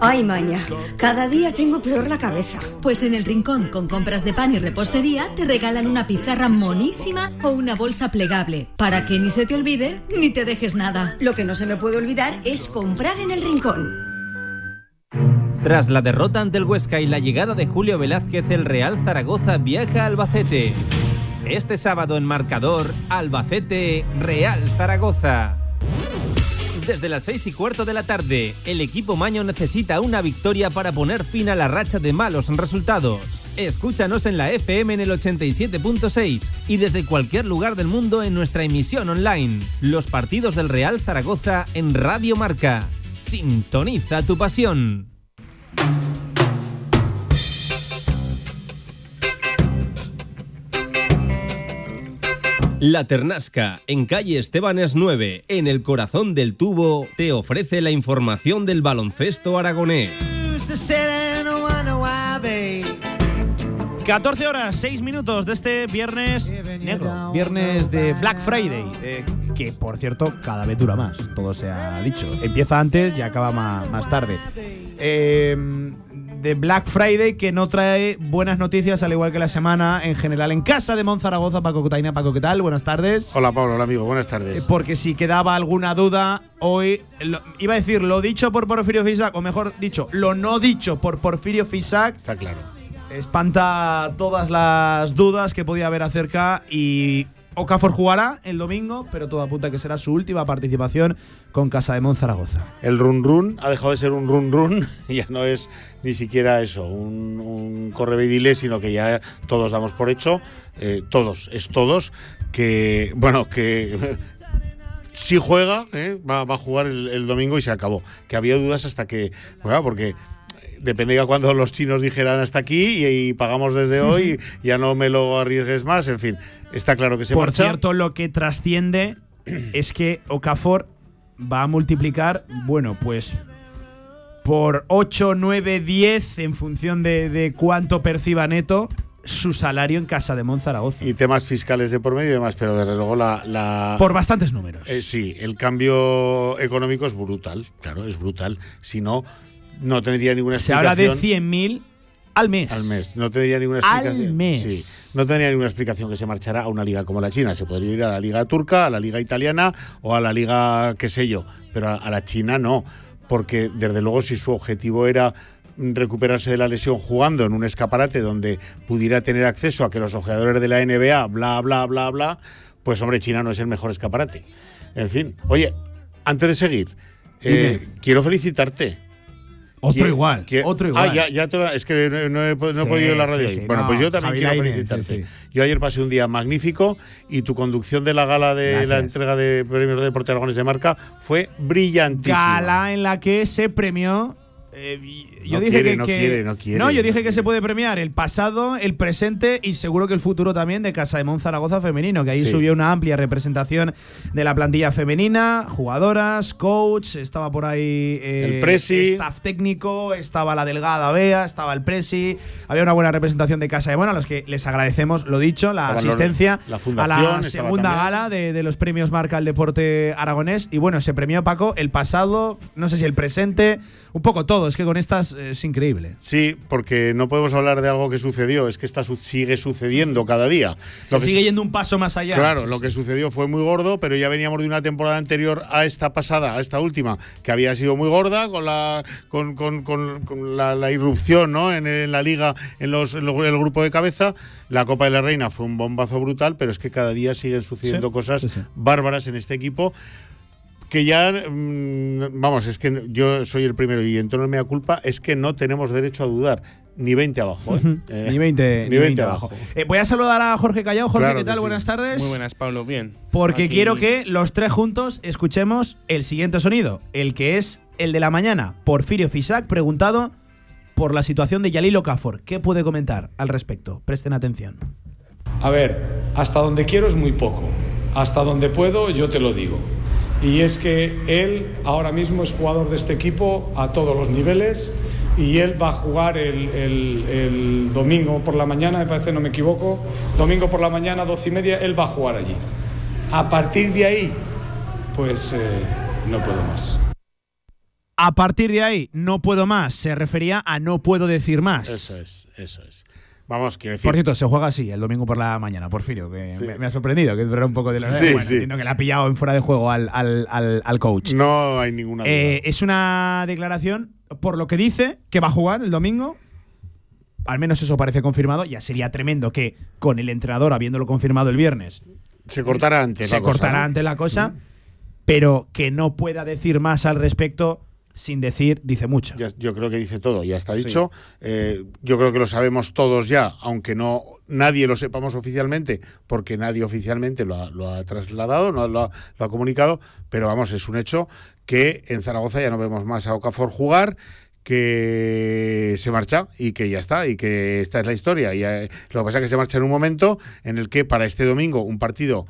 Ay, maña, cada día tengo peor la cabeza. Pues en el rincón, con compras de pan y repostería, te regalan una pizarra monísima o una bolsa plegable, para que ni se te olvide ni te dejes nada. Lo que no se me puede olvidar es comprar en el rincón. Tras la derrota ante el Huesca y la llegada de Julio Velázquez, el Real Zaragoza viaja a Albacete. Este sábado en marcador, Albacete, Real Zaragoza. Desde las 6 y cuarto de la tarde, el equipo Maño necesita una victoria para poner fin a la racha de malos resultados. Escúchanos en la FM en el 87.6 y desde cualquier lugar del mundo en nuestra emisión online. Los partidos del Real Zaragoza en Radio Marca. Sintoniza tu pasión. La Ternasca, en calle Estebanes 9, en el corazón del tubo, te ofrece la información del baloncesto aragonés. 14 horas, 6 minutos de este viernes negro, viernes de Black Friday, eh, que por cierto cada vez dura más, todo se ha dicho. Empieza antes y acaba más, más tarde. Eh, de Black Friday que no trae buenas noticias, al igual que la semana en general en casa de Monzaragoza. Paco Cotaina, Paco, ¿qué tal? Buenas tardes. Hola Pablo, hola amigo, buenas tardes. Eh, Porque si quedaba alguna duda, hoy lo- iba a decir lo dicho por Porfirio Fisac, o mejor dicho, lo no dicho por Porfirio Fisac. Está claro. Espanta todas las dudas que podía haber acerca y Okafor jugará el domingo, pero todo apunta a que será su última participación con Casa de Monzaragoza. El run run ha dejado de ser un run run ya no es ni siquiera eso, un, un correveidile, sino que ya todos damos por hecho, eh, todos, es todos, que, bueno, que si juega, eh, va, va a jugar el, el domingo y se acabó. Que había dudas hasta que, bueno, porque dependía cuando los chinos dijeran hasta aquí y, y pagamos desde hoy, ya no me lo arriesgues más, en fin, está claro que se Por marcha. cierto, lo que trasciende es que Okafor va a multiplicar, bueno, pues por 8, 9, 10 en función de, de cuánto perciba neto su salario en Casa de Monzaragoza. Y temas fiscales de por medio y demás, pero desde luego la. la- Por bastantes números. Eh, sí, el cambio económico es brutal, claro, es brutal. Si no, no tendría ninguna Se habla de explicación. 100.000 al mes. Al mes. No tendría ninguna Al explicación. mes. Sí. No tendría ninguna explicación que se marchara a una liga como la China. Se podría ir a la liga turca, a la liga italiana o a la liga, qué sé yo. Pero a, a la China no. Porque desde luego si su objetivo era recuperarse de la lesión jugando en un escaparate donde pudiera tener acceso a que los ojeadores de la NBA, bla, bla, bla, bla, pues hombre, China no es el mejor escaparate. En fin, oye, antes de seguir, eh, quiero felicitarte. Otro igual, otro igual. Ah, ya, ya te lo- es que no, no he, no he podido ir a la radio sí, Bueno, no, pues yo también Javi quiero Lainez, felicitarte. Yo ayer pasé un día magnífico y tu conducción de la gala de la entrega de premios de deporte aragones de marca fue brillantísima. Gala en la que se premió. Eh, yo No dije quiere, que, no que- quiere, no quiere. No, yo dije que se puede premiar el pasado, el presente y seguro que el futuro también de Casa de Monzaragoza femenino, que ahí Sí. subió una amplia representación de la plantilla femenina, jugadoras, coach, estaba por ahí eh, El presi. staff técnico, estaba la delgada Bea, estaba el presi, había una buena representación de Casa de Mon, a los que les agradecemos lo dicho, la asistencia la a la segunda también. gala de, de los premios Marca al Deporte Aragonés. Y bueno, se premió Paco el pasado, no sé si el presente, un poco todo. Es que con estas eh, es increíble. Sí, porque no podemos hablar de algo que sucedió, es que esta su- sigue sucediendo cada día. Se Lo que sigue yendo un paso más allá. Claro, lo que sucedió fue muy gordo, pero ya veníamos de una temporada anterior a esta pasada, a esta última, que había sido muy gorda con la con, con- con- con la, la irrupción ¿no? en, en la liga, en, los, en el grupo de cabeza. La Copa de la Reina fue un bombazo brutal, pero es que cada día siguen sucediendo Sí, cosas sí, sí. bárbaras en este equipo. Que ya, mm, vamos, es que yo soy el primero y en tono de mea culpa, es que no tenemos derecho a dudar. ni 20 abajo. ¿eh? Eh, ni 20, ni 20 abajo. Eh, voy a saludar a Jorge Callao. Jorge, Claro ¿qué tal? sí. Buenas tardes. Muy buenas, Pablo. Bien. Porque Aquí- quiero que los tres juntos escuchemos el siguiente sonido, el que es el de la mañana. Porfirio Fisac preguntado por la situación de Yalil Okafor. ¿Qué puede comentar al respecto? Presten atención. A ver, hasta donde quiero es muy poco. Hasta donde puedo yo te lo digo. Y es que él ahora mismo es jugador de este equipo a todos los niveles y él va a jugar el, el- el domingo por la mañana, me parece, no me equivoco, domingo por la mañana, doce y media, él va a jugar allí. A partir de ahí, pues eh, no puedo más. A partir de ahí, no puedo más. Se refería a no puedo decir más. Eso es, eso es. Vamos, quiero decir. Por cierto, se juega así el domingo por la mañana, Porfirio, que me, me ha sorprendido, que era un poco de la Sí, bueno, sí. entiendo que le ha pillado en fuera de juego al, al- al- al coach. No hay ninguna duda. Eh, es una declaración, por lo que dice, que va a jugar el domingo. Al menos eso parece confirmado. Ya sería tremendo que con el entrenador, habiéndolo confirmado el viernes, se cortará antes. se la cosa, cortará antes la cosa, pero que no pueda decir más al respecto sin decir, dice mucho. Ya- yo creo que dice todo, ya está dicho. Eh, yo creo que lo sabemos todos ya, aunque no nadie lo sepamos oficialmente, porque nadie oficialmente lo ha, lo ha trasladado, no lo ha, lo ha comunicado, pero vamos, es un hecho que en Zaragoza ya no vemos más a Okafor jugar que se marcha y que ya está, y que esta es la historia. Y, eh, lo que pasa es que se marcha en un momento en el que para este domingo un partido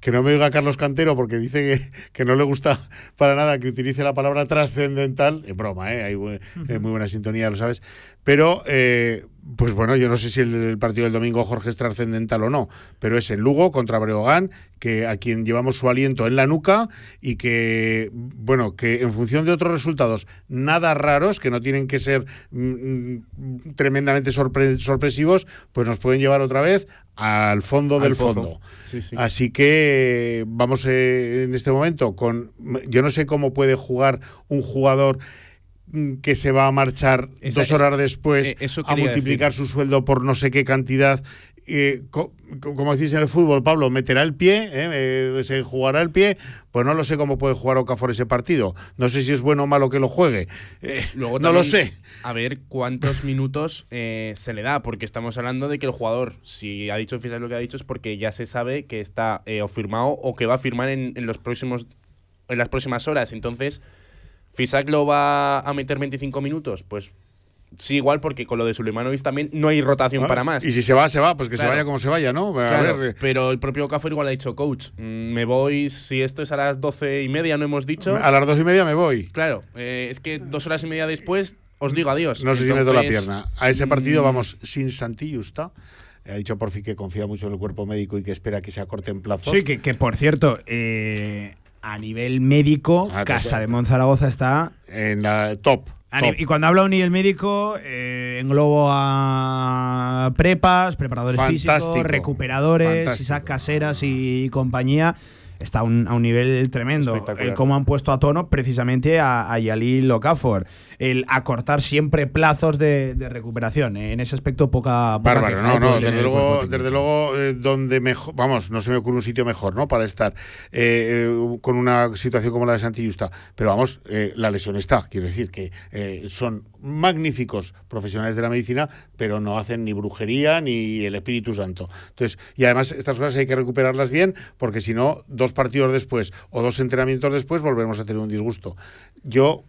que no me oiga Carlos Cantero porque dice que, que no le gusta para nada que utilice la palabra trascendental. Es broma, ¿eh? hay eh, muy buena sintonía, lo sabes. Pero, eh, pues bueno, yo no sé si el, el partido del domingo Jorge es trascendental o no, pero es en Lugo contra Breogán, que a quien llevamos su aliento en la nuca y que, bueno, que en función de otros resultados nada raros, que no tienen que ser mm, mm, tremendamente sorpre- sorpresivos, pues nos pueden llevar otra vez al fondo Al del fondo. Sí, sí. Así que vamos eh, en este momento con. Yo no sé cómo puede jugar un jugador que se va a marchar Esa- dos esa- horas después eh, eso a multiplicar su sueldo por no sé qué cantidad. eh, co- co- como decís en el fútbol, Pablo, meterá el pie, eh, eh, se jugará el pie, pues no lo sé cómo puede jugar Okafor ese partido. No sé si es bueno o malo que lo juegue. Luego no lo sé. A ver cuántos minutos se le da, porque estamos hablando de que el jugador, si ha dicho Fisac lo que ha dicho, es porque ya se sabe que está o firmado o que va a firmar en, en los próximos, en las próximas horas. Entonces, ¿Fisac lo va a meter 25 minutos? Pues sí, igual, porque con lo de Suleimanovic también no hay rotación Ah, para más. Y si se va, se va, pues que Claro. se vaya como se vaya, ¿no? A Claro, ver, eh, pero el propio Okafor igual ha dicho, coach, mm, me voy, si esto es a las doce y media, no hemos dicho. a las dos y media me voy. Claro, eh, es que dos horas y media después os digo adiós. No sé si meto la pierna. A ese partido mm, vamos sin Santillusta. Ha dicho Porfi que confía mucho en el cuerpo médico y que espera que se acorten plazos. Sí, que, que por cierto, eh, a nivel médico, Ah, Casa de Monzaragoza está en la top. Y cuando hablo a un nivel médico, eh, englobo a prepas, preparadores Fantástico. físicos, recuperadores, Fantástico. Isaac Caseras y compañía. Está a un, a un nivel tremendo. El cómo han puesto a tono precisamente a, a Yalil Okafor. El acortar siempre plazos de, de recuperación. En ese aspecto, poca. poca Bárbaro, no, eh, no, desde luego, desde luego eh, donde mejor, vamos, no se me ocurre un sitio mejor, ¿no? Para estar eh, eh, con una situación como la de Santillusta. Pero vamos, eh, la lesión está, quiero decir que eh, son magníficos profesionales de la medicina, pero no hacen ni brujería ni el Espíritu Santo. Entonces, y además estas cosas hay que recuperarlas bien, porque si no, dos partidos después o dos entrenamientos después volvemos a tener un disgusto. Yo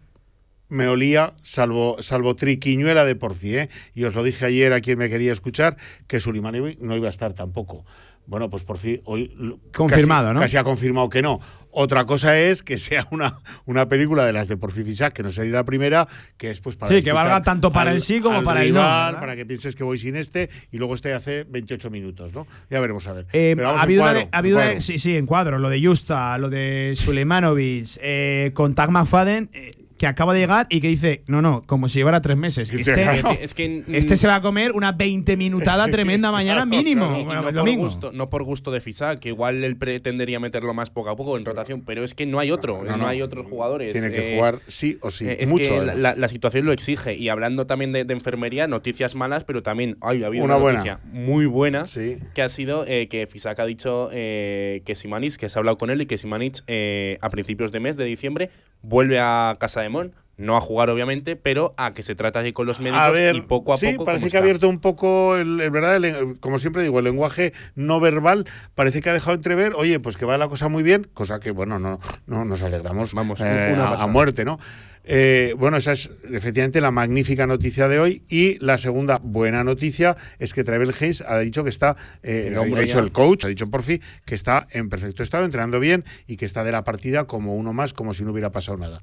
me olía, salvo, salvo triquiñuela de Porfi, ¿eh? y os lo dije ayer a quien me quería escuchar, que Sulimanovic no iba a estar tampoco. Bueno, pues por fin hoy Confirmado, casi, ¿no? Casi ha confirmado que no. Otra cosa es que sea una, una película de las de Porfi Fisac, que no sería la primera, que es pues para Sí, que valga tanto para el sí como al para el no, rival, para que pienses que voy sin este y luego este hace 28 minutos, ¿no? Ya veremos a ver. Eh, Pero vamos, ha habido, una cuadro, de- ha en habido de- sí, sí, en cuadro. Lo de Justa, lo de Suleimanovic, eh, con Tag McFadden, eh, que acaba de llegar y que dice, no, no, como si llevara tres meses. Sí, Este, claro. Es que, este se va a comer una 20 minutada tremenda mañana mínimo. Bueno, no, por gusto, no por gusto de Fisac, que igual él pretendería meterlo más poco a poco en rotación, pero es que no hay otro, No, no, no. hay otros jugadores. Tiene que Eh, jugar sí o sí. eh, es Mucho. que la, la situación lo exige. Y hablando también de, de enfermería, noticias malas, pero también ay, ha habido Una una, buena. noticia muy buena Sí. que ha sido eh, que Fisac ha dicho eh, que Simanis, que se ha hablado con él y que Simanis eh, a principios de mes de diciembre vuelve a Casa de No a jugar, obviamente, pero a que se trata así con los médicos A ver, y poco a sí, poco. parece que ha abierto un poco, el, el verdad, el- como siempre digo, el lenguaje no verbal parece que ha dejado entrever, oye, pues que va la cosa muy bien, cosa que, bueno, no, no nos alegramos Vamos, eh, a- muerte, ¿no? Eh, bueno, esa es efectivamente la magnífica noticia de hoy. Y la segunda buena noticia es que Travel Hayes ha dicho que está, eh, ha dicho el coach, ha dicho por fin que está en perfecto estado, entrenando bien y que está de la partida como uno más, como si no hubiera pasado nada.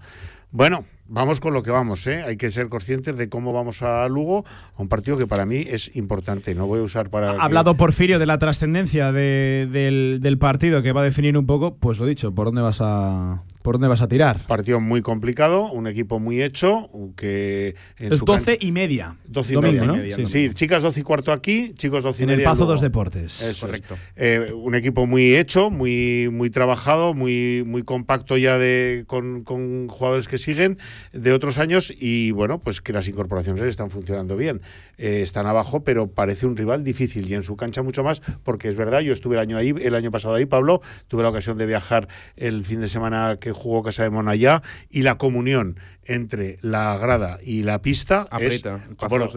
Bueno, vamos con lo que vamos, ¿eh? Hay que ser conscientes de cómo vamos a Lugo, a un partido que para mí es importante. No voy a usar para. Ha que- hablado Porfirio de la trascendencia de- del, del partido que va a definir un poco, pues lo dicho, por dónde vas a por dónde vas a tirar. Partido muy complicado, un equipo muy hecho, que en Es su 12 cancha- y media. 12 y domingo, media. ¿no? Sí, chicas 12 y cuarto aquí, chicos 12 y En el media Pazo luego. dos Deportes. Eso es. Correcto. Eh, un equipo muy hecho, muy, muy trabajado, muy, muy compacto ya de, con, con jugadores que siguen de otros años y bueno, pues que las incorporaciones están funcionando bien. Eh, están abajo, pero parece un rival difícil y en su cancha mucho más, porque es verdad, yo estuve el año ahí, el año pasado ahí, Pablo, tuve la ocasión de viajar el fin de semana que jugó Casa de Monallá y la comunión entre la grada y la pista es, bueno,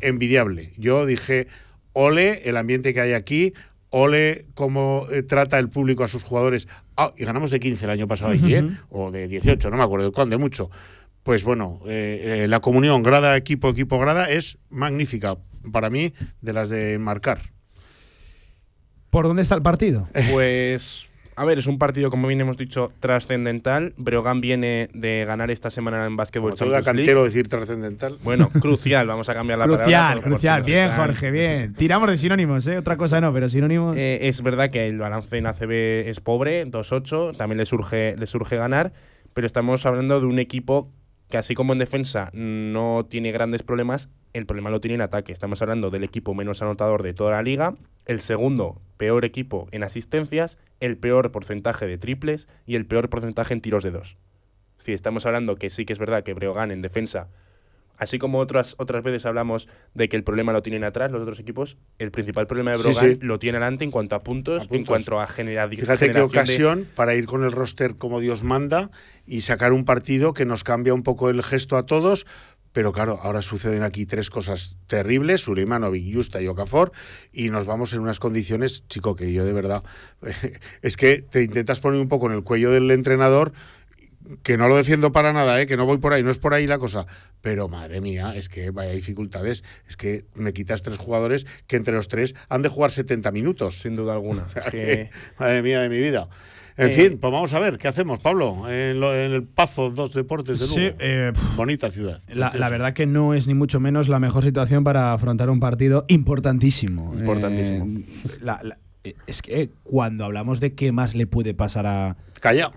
envidiable. Yo dije, ole el ambiente que hay aquí, ole cómo eh, trata el público a sus jugadores. Ah, y ganamos de 15 el año pasado allí, ¿eh? o de 18, no me acuerdo de cuándo, de mucho. Pues bueno, eh, eh, la comunión grada, equipo, equipo, grada es magnífica para mí de las de marcar. ¿Por dónde está el partido? Pues, a ver, es un partido, como bien hemos dicho, trascendental. Breogán viene de ganar esta semana en básquetbol Como Champions cantero League. decir trascendental. Bueno, crucial, vamos a cambiar la palabra. Crucial, crucial. Bien, Jorge, bien. Tiramos de sinónimos, ¿eh? Otra cosa no, pero sinónimos. Eh, es verdad que el balance en ACB es pobre, 2-8, también le surge, le surge ganar, pero estamos hablando de un equipo que así como en defensa no tiene grandes problemas, el problema lo tiene en ataque. Estamos hablando del equipo menos anotador de toda la liga, el segundo peor equipo en asistencias, el peor porcentaje de triples y el peor porcentaje en tiros de dos. Sí, estamos hablando que sí que es verdad que Breogán en defensa Así como otras, otras veces hablamos de que el problema lo tienen atrás los otros equipos, el principal problema de Brogan sí. lo tiene adelante en cuanto a puntos, en puntos. cuanto a genera- Fíjate qué de- ocasión para ir con el roster como Dios manda y sacar un partido que nos cambia un poco el gesto a todos. Pero claro, ahora suceden aquí tres cosas terribles, Suleimanovic, Justa y Okafor, y nos vamos en unas condiciones, chico, que yo de verdad, es que te intentas poner un poco en el cuello del entrenador, que no lo defiendo para nada, ¿eh? que no voy por ahí, no es por ahí la cosa, pero madre mía, es que vaya dificultades, es que me quitas tres jugadores que entre los tres han de jugar 70 minutos. Sin duda alguna. Que, madre mía de mi vida. En Eh, fin, pues vamos a ver, ¿qué hacemos, Pablo? En, lo- en el Pazo dos Deportes de Lugo. Sí, eh, Bonita ciudad. La, verdad que no es ni mucho menos la mejor situación para afrontar un partido importantísimo. Importantísimo. Eh, la- la- es que cuando hablamos de qué más le puede pasar a. Calla.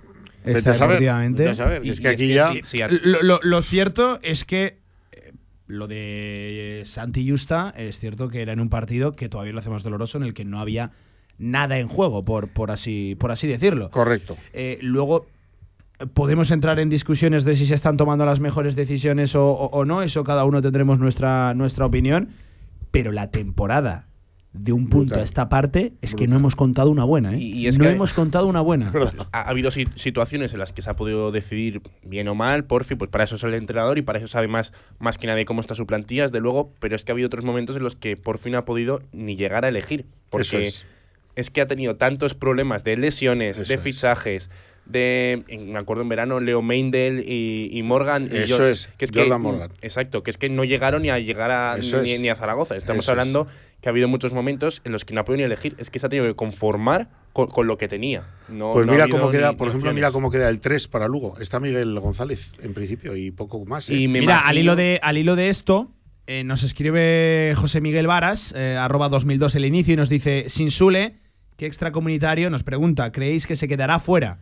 Vete a saber, extradeportivamente, vete a saber, y- es que y aquí ya- sí, sí, a- Lo, lo- lo cierto es que eh, lo de Santi Justa es cierto que era en un partido que todavía lo hacemos doloroso, en el que no había nada en juego, por, por, así, por así decirlo. Correcto. Eh, luego podemos entrar en discusiones de si se están tomando las mejores decisiones o, o- o no, eso cada uno tendremos nuestra, nuestra opinión, pero la temporada de un punto Brutal. a esta parte es que no hemos contado una buena, ¿eh? Y- y es no que- hemos contado una buena. ha, ha habido si- situaciones en las que se ha podido decidir bien o mal, Porfi, pues para eso es el entrenador y para eso sabe más, más que nadie cómo está su plantilla, desde luego, pero es que ha habido otros momentos en los que Porfi no ha podido ni llegar a elegir. Porque Eso es. es que ha tenido tantos problemas de lesiones, Eso de es. fichajes, de, me acuerdo en verano, Leo Meindel y, y Morgan. y Eso yo- es, que es Jordan que, Morgan. Exacto, que es que no llegaron ni a llegar a, ni, a Zaragoza. Estamos Eso es. Que ha habido muchos momentos en los que no ha podido ni elegir. Es que se ha tenido que conformar con, con lo que tenía. No- Pues no mira cómo queda, por ejemplo, opciones. mira cómo queda el 3 para Lugo. Está Miguel González, en principio, y poco más. ¿eh? Y me Mira, al hilo de, al hilo de esto, eh, nos escribe José Miguel Varas, eh, arroba 2002 el inicio, y nos dice, sin Sule, ¿qué extracomunitario? Nos pregunta, ¿creéis que se quedará fuera?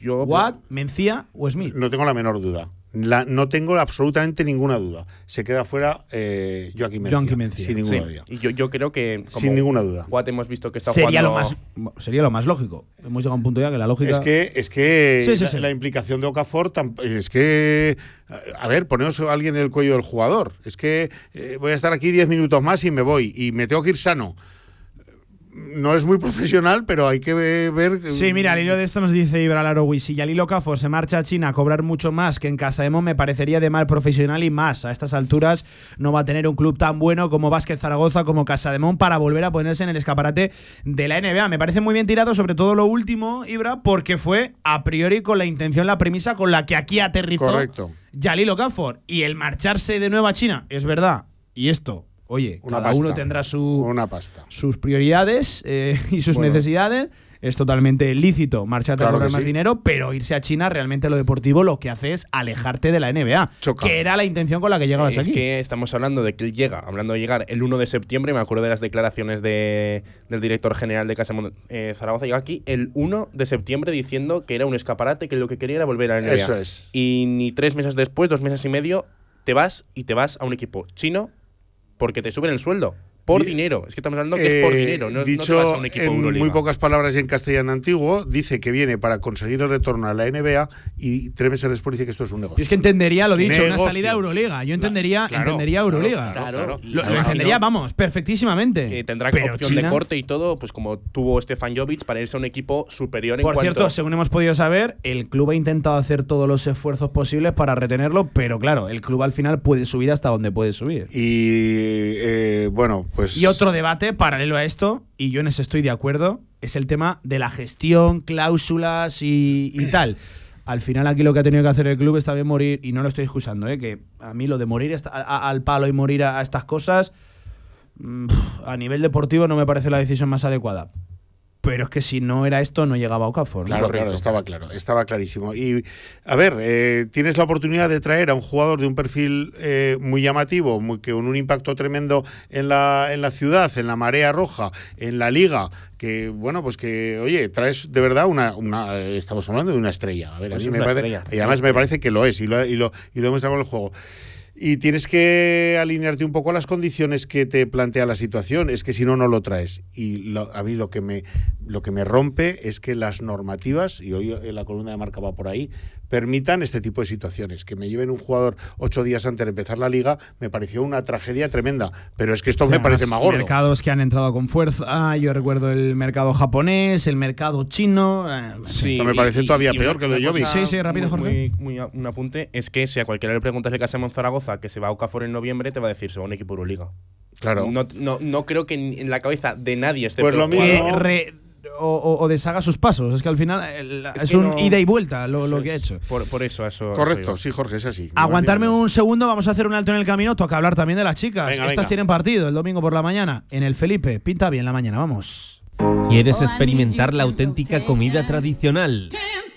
Yo, ¿Watt, Mencía o Smith? No tengo la menor duda. La- no tengo absolutamente ninguna duda. Se queda fuera eh, Joaquín Mencía. Joaquín Mencía. Sin Sí, ninguna duda. y yo, yo creo que. como Sin ninguna duda. Hemos visto que está Sería lo, jugando. más, sería lo más lógico. Hemos llegado a un punto ya que la lógica... Es que, es que Sí, sí, la, sí. la implicación de Okafor es que. A ver, poneos a alguien en el cuello del jugador. Es que eh, voy a estar aquí 10 minutos más y me voy. Y me tengo que ir sano. No es muy profesional, pero hay que ver. Sí, mira, al hilo de esto nos dice Ibra Laroui, si Yalilo Cafor se marcha a China a cobrar mucho más que en Casa Emo, me parecería de mal profesional y más. A estas alturas no va a tener un club tan bueno como Vázquez Zaragoza, como Casa de Mon, para volver a ponerse en el escaparate de la NBA. Me parece muy bien tirado, sobre todo lo último, Ibra, porque fue a priori con la intención, la premisa con la que aquí aterrizó Correcto. Yalilo. Y el marcharse de nuevo a China, es verdad. Y esto, oye, Una cada pasta. uno tendrá su, Una pasta. sus prioridades eh, y sus Bueno. necesidades. Es totalmente lícito marcharte Claro a cobrar que más sí. dinero, pero irse a China realmente lo deportivo lo que hace es alejarte de la NBA, que era la intención con la que llegabas es aquí. que estamos hablando de que él llega, hablando de llegar el 1 de septiembre, me acuerdo de las declaraciones de- del director general de Casa eh, Zaragoza, llegó aquí el 1 de septiembre diciendo que era un escaparate, que lo que quería era volver a la NBA. Eso es. Y ni tres meses después, dos meses y medio, te vas y te vas a un equipo chino porque te suben el sueldo. Por Di- dinero. Es que estamos hablando que es por Eh, dinero, no, no dicho te vas a un equipo en Euroliga. muy pocas palabras y en castellano antiguo, dice que viene para conseguir el retorno a la NBA y tres meses después dice que esto es un negocio. Yo es que entendería, lo dicho, una salida a Euroliga. Yo entendería, Claro, entendería claro, Euroliga. claro, claro. Lo, entendería, no- vamos, perfectísimamente. que tendrá Pero opción China- de corte y todo, pues como tuvo Stefan Jovic para irse a un equipo superior en Por cuanto cierto, según hemos podido saber, el club ha intentado hacer todos los esfuerzos posibles para retenerlo, pero claro, el club al final puede subir hasta donde puede subir. Y eh, bueno, pues. Y otro debate paralelo a esto, y yo en eso estoy de acuerdo, es el tema de la gestión, cláusulas y, y tal. Al final aquí lo que ha tenido que hacer el club es también morir, y no lo estoy excusando, ¿eh? que a mí lo de morir al palo y morir a, a estas cosas, mm, a nivel deportivo no me parece la decisión más adecuada. Pero es que si no era esto, no llegaba a Okafor. ¿no? Claro, claro, estaba claro, estaba clarísimo. Y a ver, eh, tienes la oportunidad de traer a un jugador de un perfil eh, muy llamativo, muy, que con un impacto tremendo en la, en la ciudad, en la marea roja, en la liga, que bueno, pues que, oye, traes de verdad una, una eh, estamos hablando de una estrella. A ver, Pues a mí es me parece, estrella. y además me parece que lo es, y lo, y lo, y lo demuestra con el juego. Y tienes que alinearte un poco a las condiciones que te plantea la situación. Es que si no, no lo traes. Y lo- a mí lo que, me, lo que me rompe es que las normativas, y hoy la columna de marca va por ahí, permitan este tipo de situaciones. Que me lleven un jugador ocho días antes de empezar la liga me pareció una tragedia tremenda. Pero es que esto me parece más gordo. Mercados que han entrado con fuerza. Yo recuerdo el mercado japonés, el mercado chino. eh, Sí, Esto me parece y- todavía y peor que lo de cosa Sí, sí, rápido, Jorge. muy- un apunte es que si a cualquiera le preguntas de Casa Zaragoza que se va a Okafor en noviembre, te va a decir se va a un equipo Euroliga. Claro. No, no, no creo que en, la cabeza de nadie esté Pues lo que mismo- re- o, o- o deshaga sus pasos. Es que al final el- es, Es que un no- ida y vuelta lo, que ha es. hecho. Por, por eso, eso. Correcto, sí, Jorge, es así. Aguantarme un segundo, vamos a hacer un alto en el camino. Toca hablar también de las chicas. Venga, Estas venga. tienen partido el domingo por la mañana en el Felipe. Pinta bien la mañana, vamos. ¿Quieres experimentar la auténtica comida tradicional?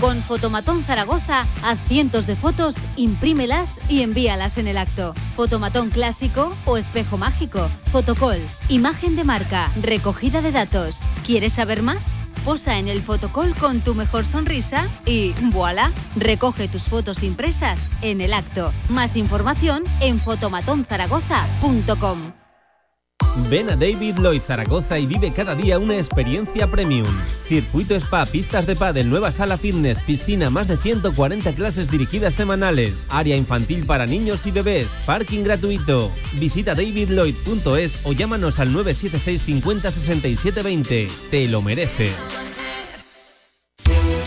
Con Fotomatón Zaragoza, haz cientos de fotos, imprímelas y envíalas en el acto. Fotomatón clásico o espejo mágico. Fotocall, imagen de marca, recogida de datos. ¿Quieres saber más? Posa en el fotocall con tu mejor sonrisa y voilà, recoge tus fotos impresas en el acto. Más información en fotomatonzaragoza.com. Ven a David Lloyd Zaragoza y vive cada día una experiencia premium. Circuito Spa, pistas de pádel, nueva sala fitness, piscina, más de 140 clases dirigidas semanales, área infantil para niños y bebés, parking gratuito. Visita davidlloyd.es o llámanos al 976 50 67 20. Te lo mereces.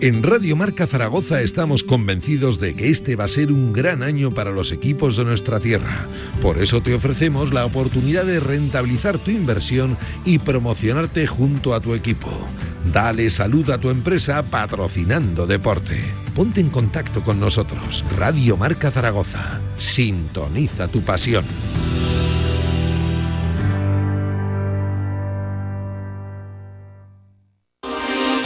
En Radio Marca Zaragoza estamos convencidos de que este va a ser un gran año para los equipos de nuestra tierra. Por eso te ofrecemos la oportunidad de rentabilizar tu inversión y promocionarte junto a tu equipo. Dale salud a tu empresa patrocinando deporte. Ponte en contacto con nosotros. Radio Marca Zaragoza. Sintoniza tu pasión.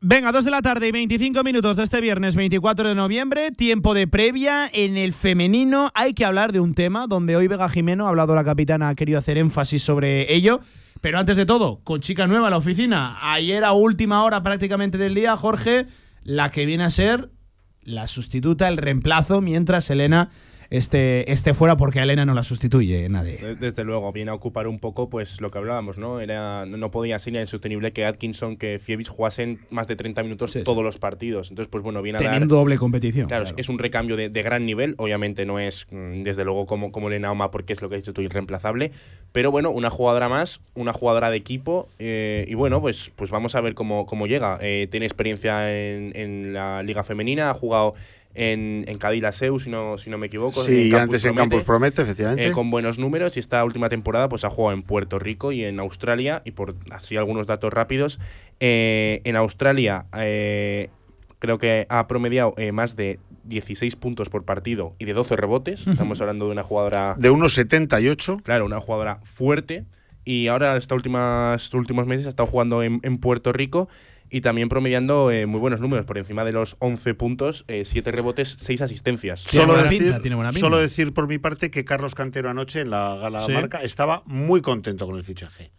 Venga, 2 de la tarde y 25 minutos de este viernes 24 de noviembre, tiempo de previa. En el femenino hay que hablar de un tema donde hoy Vega Jimeno, ha hablado la capitana, ha querido hacer énfasis sobre ello. Pero antes de todo, con chica nueva en la oficina. Ayer a última hora prácticamente del día, Jorge, la que viene a ser la sustituta, el reemplazo, mientras Elena este, este fuera porque a Elena no la sustituye nadie. De- Desde luego, viene a ocupar un poco pues lo que hablábamos, ¿no? Era, no podía ser insostenible que Atkinson, que Fievich jugasen más de 30 minutos todos los partidos. Entonces, pues bueno, viene a dar... Teniendo doble competición. Claro, es un recambio de, de gran nivel. Obviamente no es, mm, desde luego, como, como Elena Oma, porque es lo que has dicho tú, irreemplazable. Pero bueno, una jugadora más, una jugadora de equipo. eh, y bueno, pues, pues vamos a ver cómo, cómo llega. Eh, tiene experiencia en, en la Liga Femenina, ha jugado en, en Cádiz Seu, si no, si no me equivoco. Sí, en antes en Campus Promete, efectivamente. eh, con buenos números y esta última temporada pues ha jugado en Puerto Rico y en Australia y por así algunos datos rápidos eh, en Australia eh, creo que ha promediado eh, más de 16 puntos por partido y de 12 rebotes estamos hablando de una jugadora De unos 78. claro una jugadora fuerte y ahora estos últimos meses ha estado jugando en, en Puerto Rico y también promediando eh, muy buenos números, por encima de los 11 puntos, 7 rebotes, 6 asistencias. Solo decir, solo decir por mi parte que Carlos Cantero anoche en la gala Sí. marca estaba muy contento con el fichaje.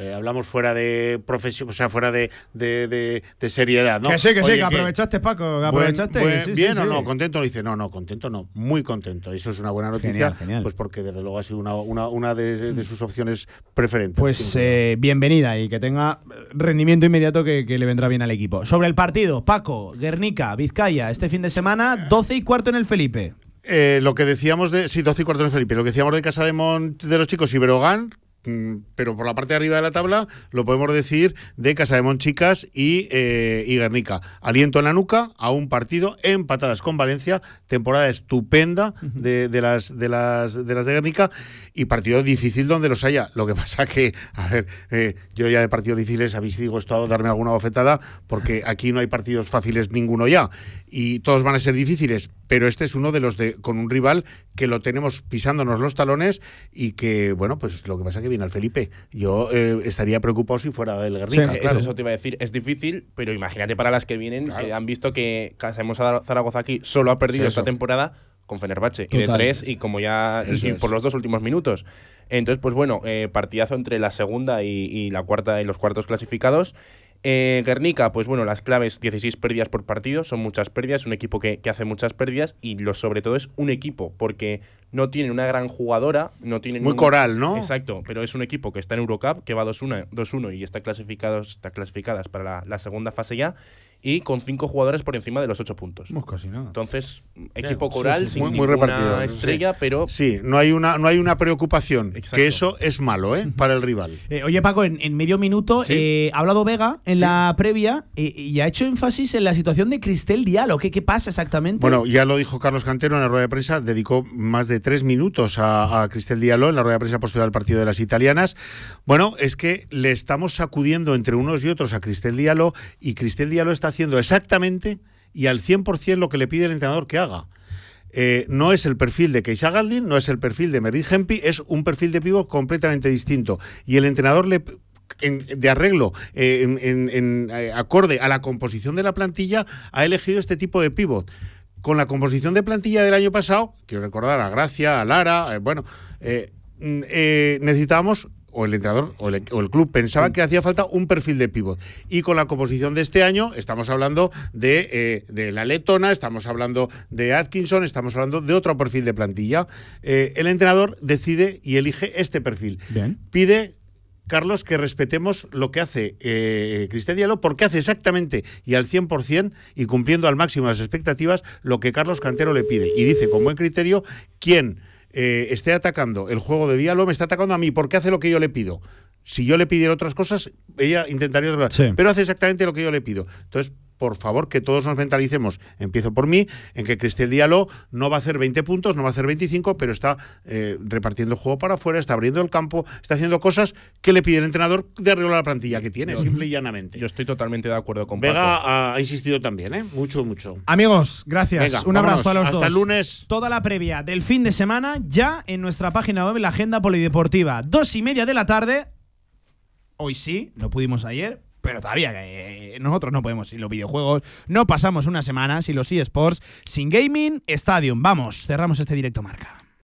Eh, hablamos fuera de profesión, o sea, fuera de, de, de- de seriedad, ¿no? Que sí, que sí, Oye, que aprovechaste, Paco, que aprovechaste. buen- sí, sí, bien o sí. no, contento no dice, no, no, contento no, muy contento. Eso es una buena noticia, Genial, genial. pues porque desde luego ha sido una, una, una de, de sus opciones preferentes. Pues eh, bienvenida y que tenga rendimiento inmediato que, que le vendrá bien al equipo. Sobre el partido, Paco, Guernica, Vizcaya, este fin de semana, 12 y cuarto en el Felipe. Eh, lo que decíamos de. Sí, 12 y cuarto de Felipe. Lo que decíamos de Casa de Mont de los chicos y Berogán. Mm, Pero por la parte de arriba de la tabla lo podemos decir de Casa de Mont Chicas y, eh, y Guernica. Aliento en la nuca a un partido empatadas con Valencia, temporada estupenda de, de las, de, las, de las de Guernica y partido difícil donde los haya. Lo que pasa que, a ver, eh, yo ya de partidos difíciles habéis disgustado darme alguna bofetada porque aquí no hay partidos fáciles ninguno ya y todos van a ser difíciles, pero este es uno de los de con un rival que lo tenemos pisándonos los talones y que, bueno, pues lo que pasa es que viene al Felipe. Yo eh, estaría preocupado si fuera el Guernica, Eso- claro. Eso te iba a decir, es difícil, pero imagínate para las que vienen, que han visto que Casemos Zaragoza aquí solo ha perdido Sí, esta temporada con Fenerbahce y de tres y como ya y por los dos últimos minutos. Entonces, pues bueno, eh, partidazo entre la segunda y, y la cuarta y los cuartos clasificados. Eh, Guernica, pues bueno, las claves 16 pérdidas por partido, son muchas pérdidas, un equipo que, que hace muchas pérdidas y lo sobre todo es un equipo, porque no tienen una gran jugadora, no tienen Muy un- coral, ¿no? Exacto, pero es un equipo que está en Eurocup, que va 2-1 2-1 y está, clasificados, está clasificadas para la, la segunda fase ya, y con cinco jugadores por encima de los ocho puntos. casi nada. Entonces, equipo Sí, coral, sí, sin muy, muy ninguna repartido. estrella, sí. pero Sí, no hay una, no hay una preocupación, que eso es malo, ¿eh? Para el rival. Eh, oye, Paco, en, en medio minuto eh, ha hablado Vega en Sí. la previa eh, y ha hecho énfasis en la situación de Cristel Diallo. ¿Qué, qué pasa exactamente? Bueno, ya lo dijo Carlos Cantero en la rueda de prensa, dedicó más de tres minutos a, a Cristel Diallo en la rueda de prensa posterior al partido de las italianas. Bueno, es que le estamos sacudiendo entre unos y otros a Cristel Diallo y Cristel Diallo está haciendo exactamente y al 100% lo que le pide el entrenador que haga. Eh, no es el perfil de Keisha Galdin, no es el perfil de Merit Hempi, es un perfil de pivo completamente distinto. Y el entrenador le en- de arreglo eh, en, eh, acorde a la composición de la plantilla ha elegido este tipo de pivot. Con la composición de plantilla del año pasado, quiero recordar a Gracia, a Lara, bueno, mm, necesitábamos o el entrenador o el, o el club pensaba que hacía falta un perfil de pívot. Y con la composición de este año estamos hablando de, eh, de la Letona, estamos hablando de Atkinson, estamos hablando de otro perfil de plantilla. Eh, el entrenador decide y elige este perfil. Pide Carlos, que respetemos lo que hace eh, Cristian Diallo, porque hace exactamente y al 100% y cumpliendo al máximo las expectativas lo que Carlos Cantero le pide. Y dice con buen criterio quién eh, esté atacando el juego de Diallo me está atacando a mí, porque hace lo que yo le pido. Si yo le pidiera otras cosas, ella intentaría otras cosas. Pero hace exactamente lo que yo le pido. Entonces, por favor, que todos nos mentalicemos, empiezo por mí, en que Cristian Diallo no va a hacer 20 puntos, no va a hacer 25, pero está eh, repartiendo juego para afuera, está abriendo el campo, está haciendo cosas que le pide el entrenador de arreglar la plantilla que tiene, simple y llanamente. Yo estoy totalmente de acuerdo con Vega Paco. ha, ha insistido también, ¿eh? Mucho, mucho. Amigos, gracias. Venga, Un abrazo a los Hasta dos. el lunes. Toda la previa del fin de semana ya en nuestra página web, la agenda polideportiva. Dos y media de la tarde. Hoy sí, no pudimos ayer, pero todavía eh, nosotros no podemos sin los videojuegos. No pasamos una semana sin los eSports, sin Gaming Stadium. Vamos, cerramos este directo marca.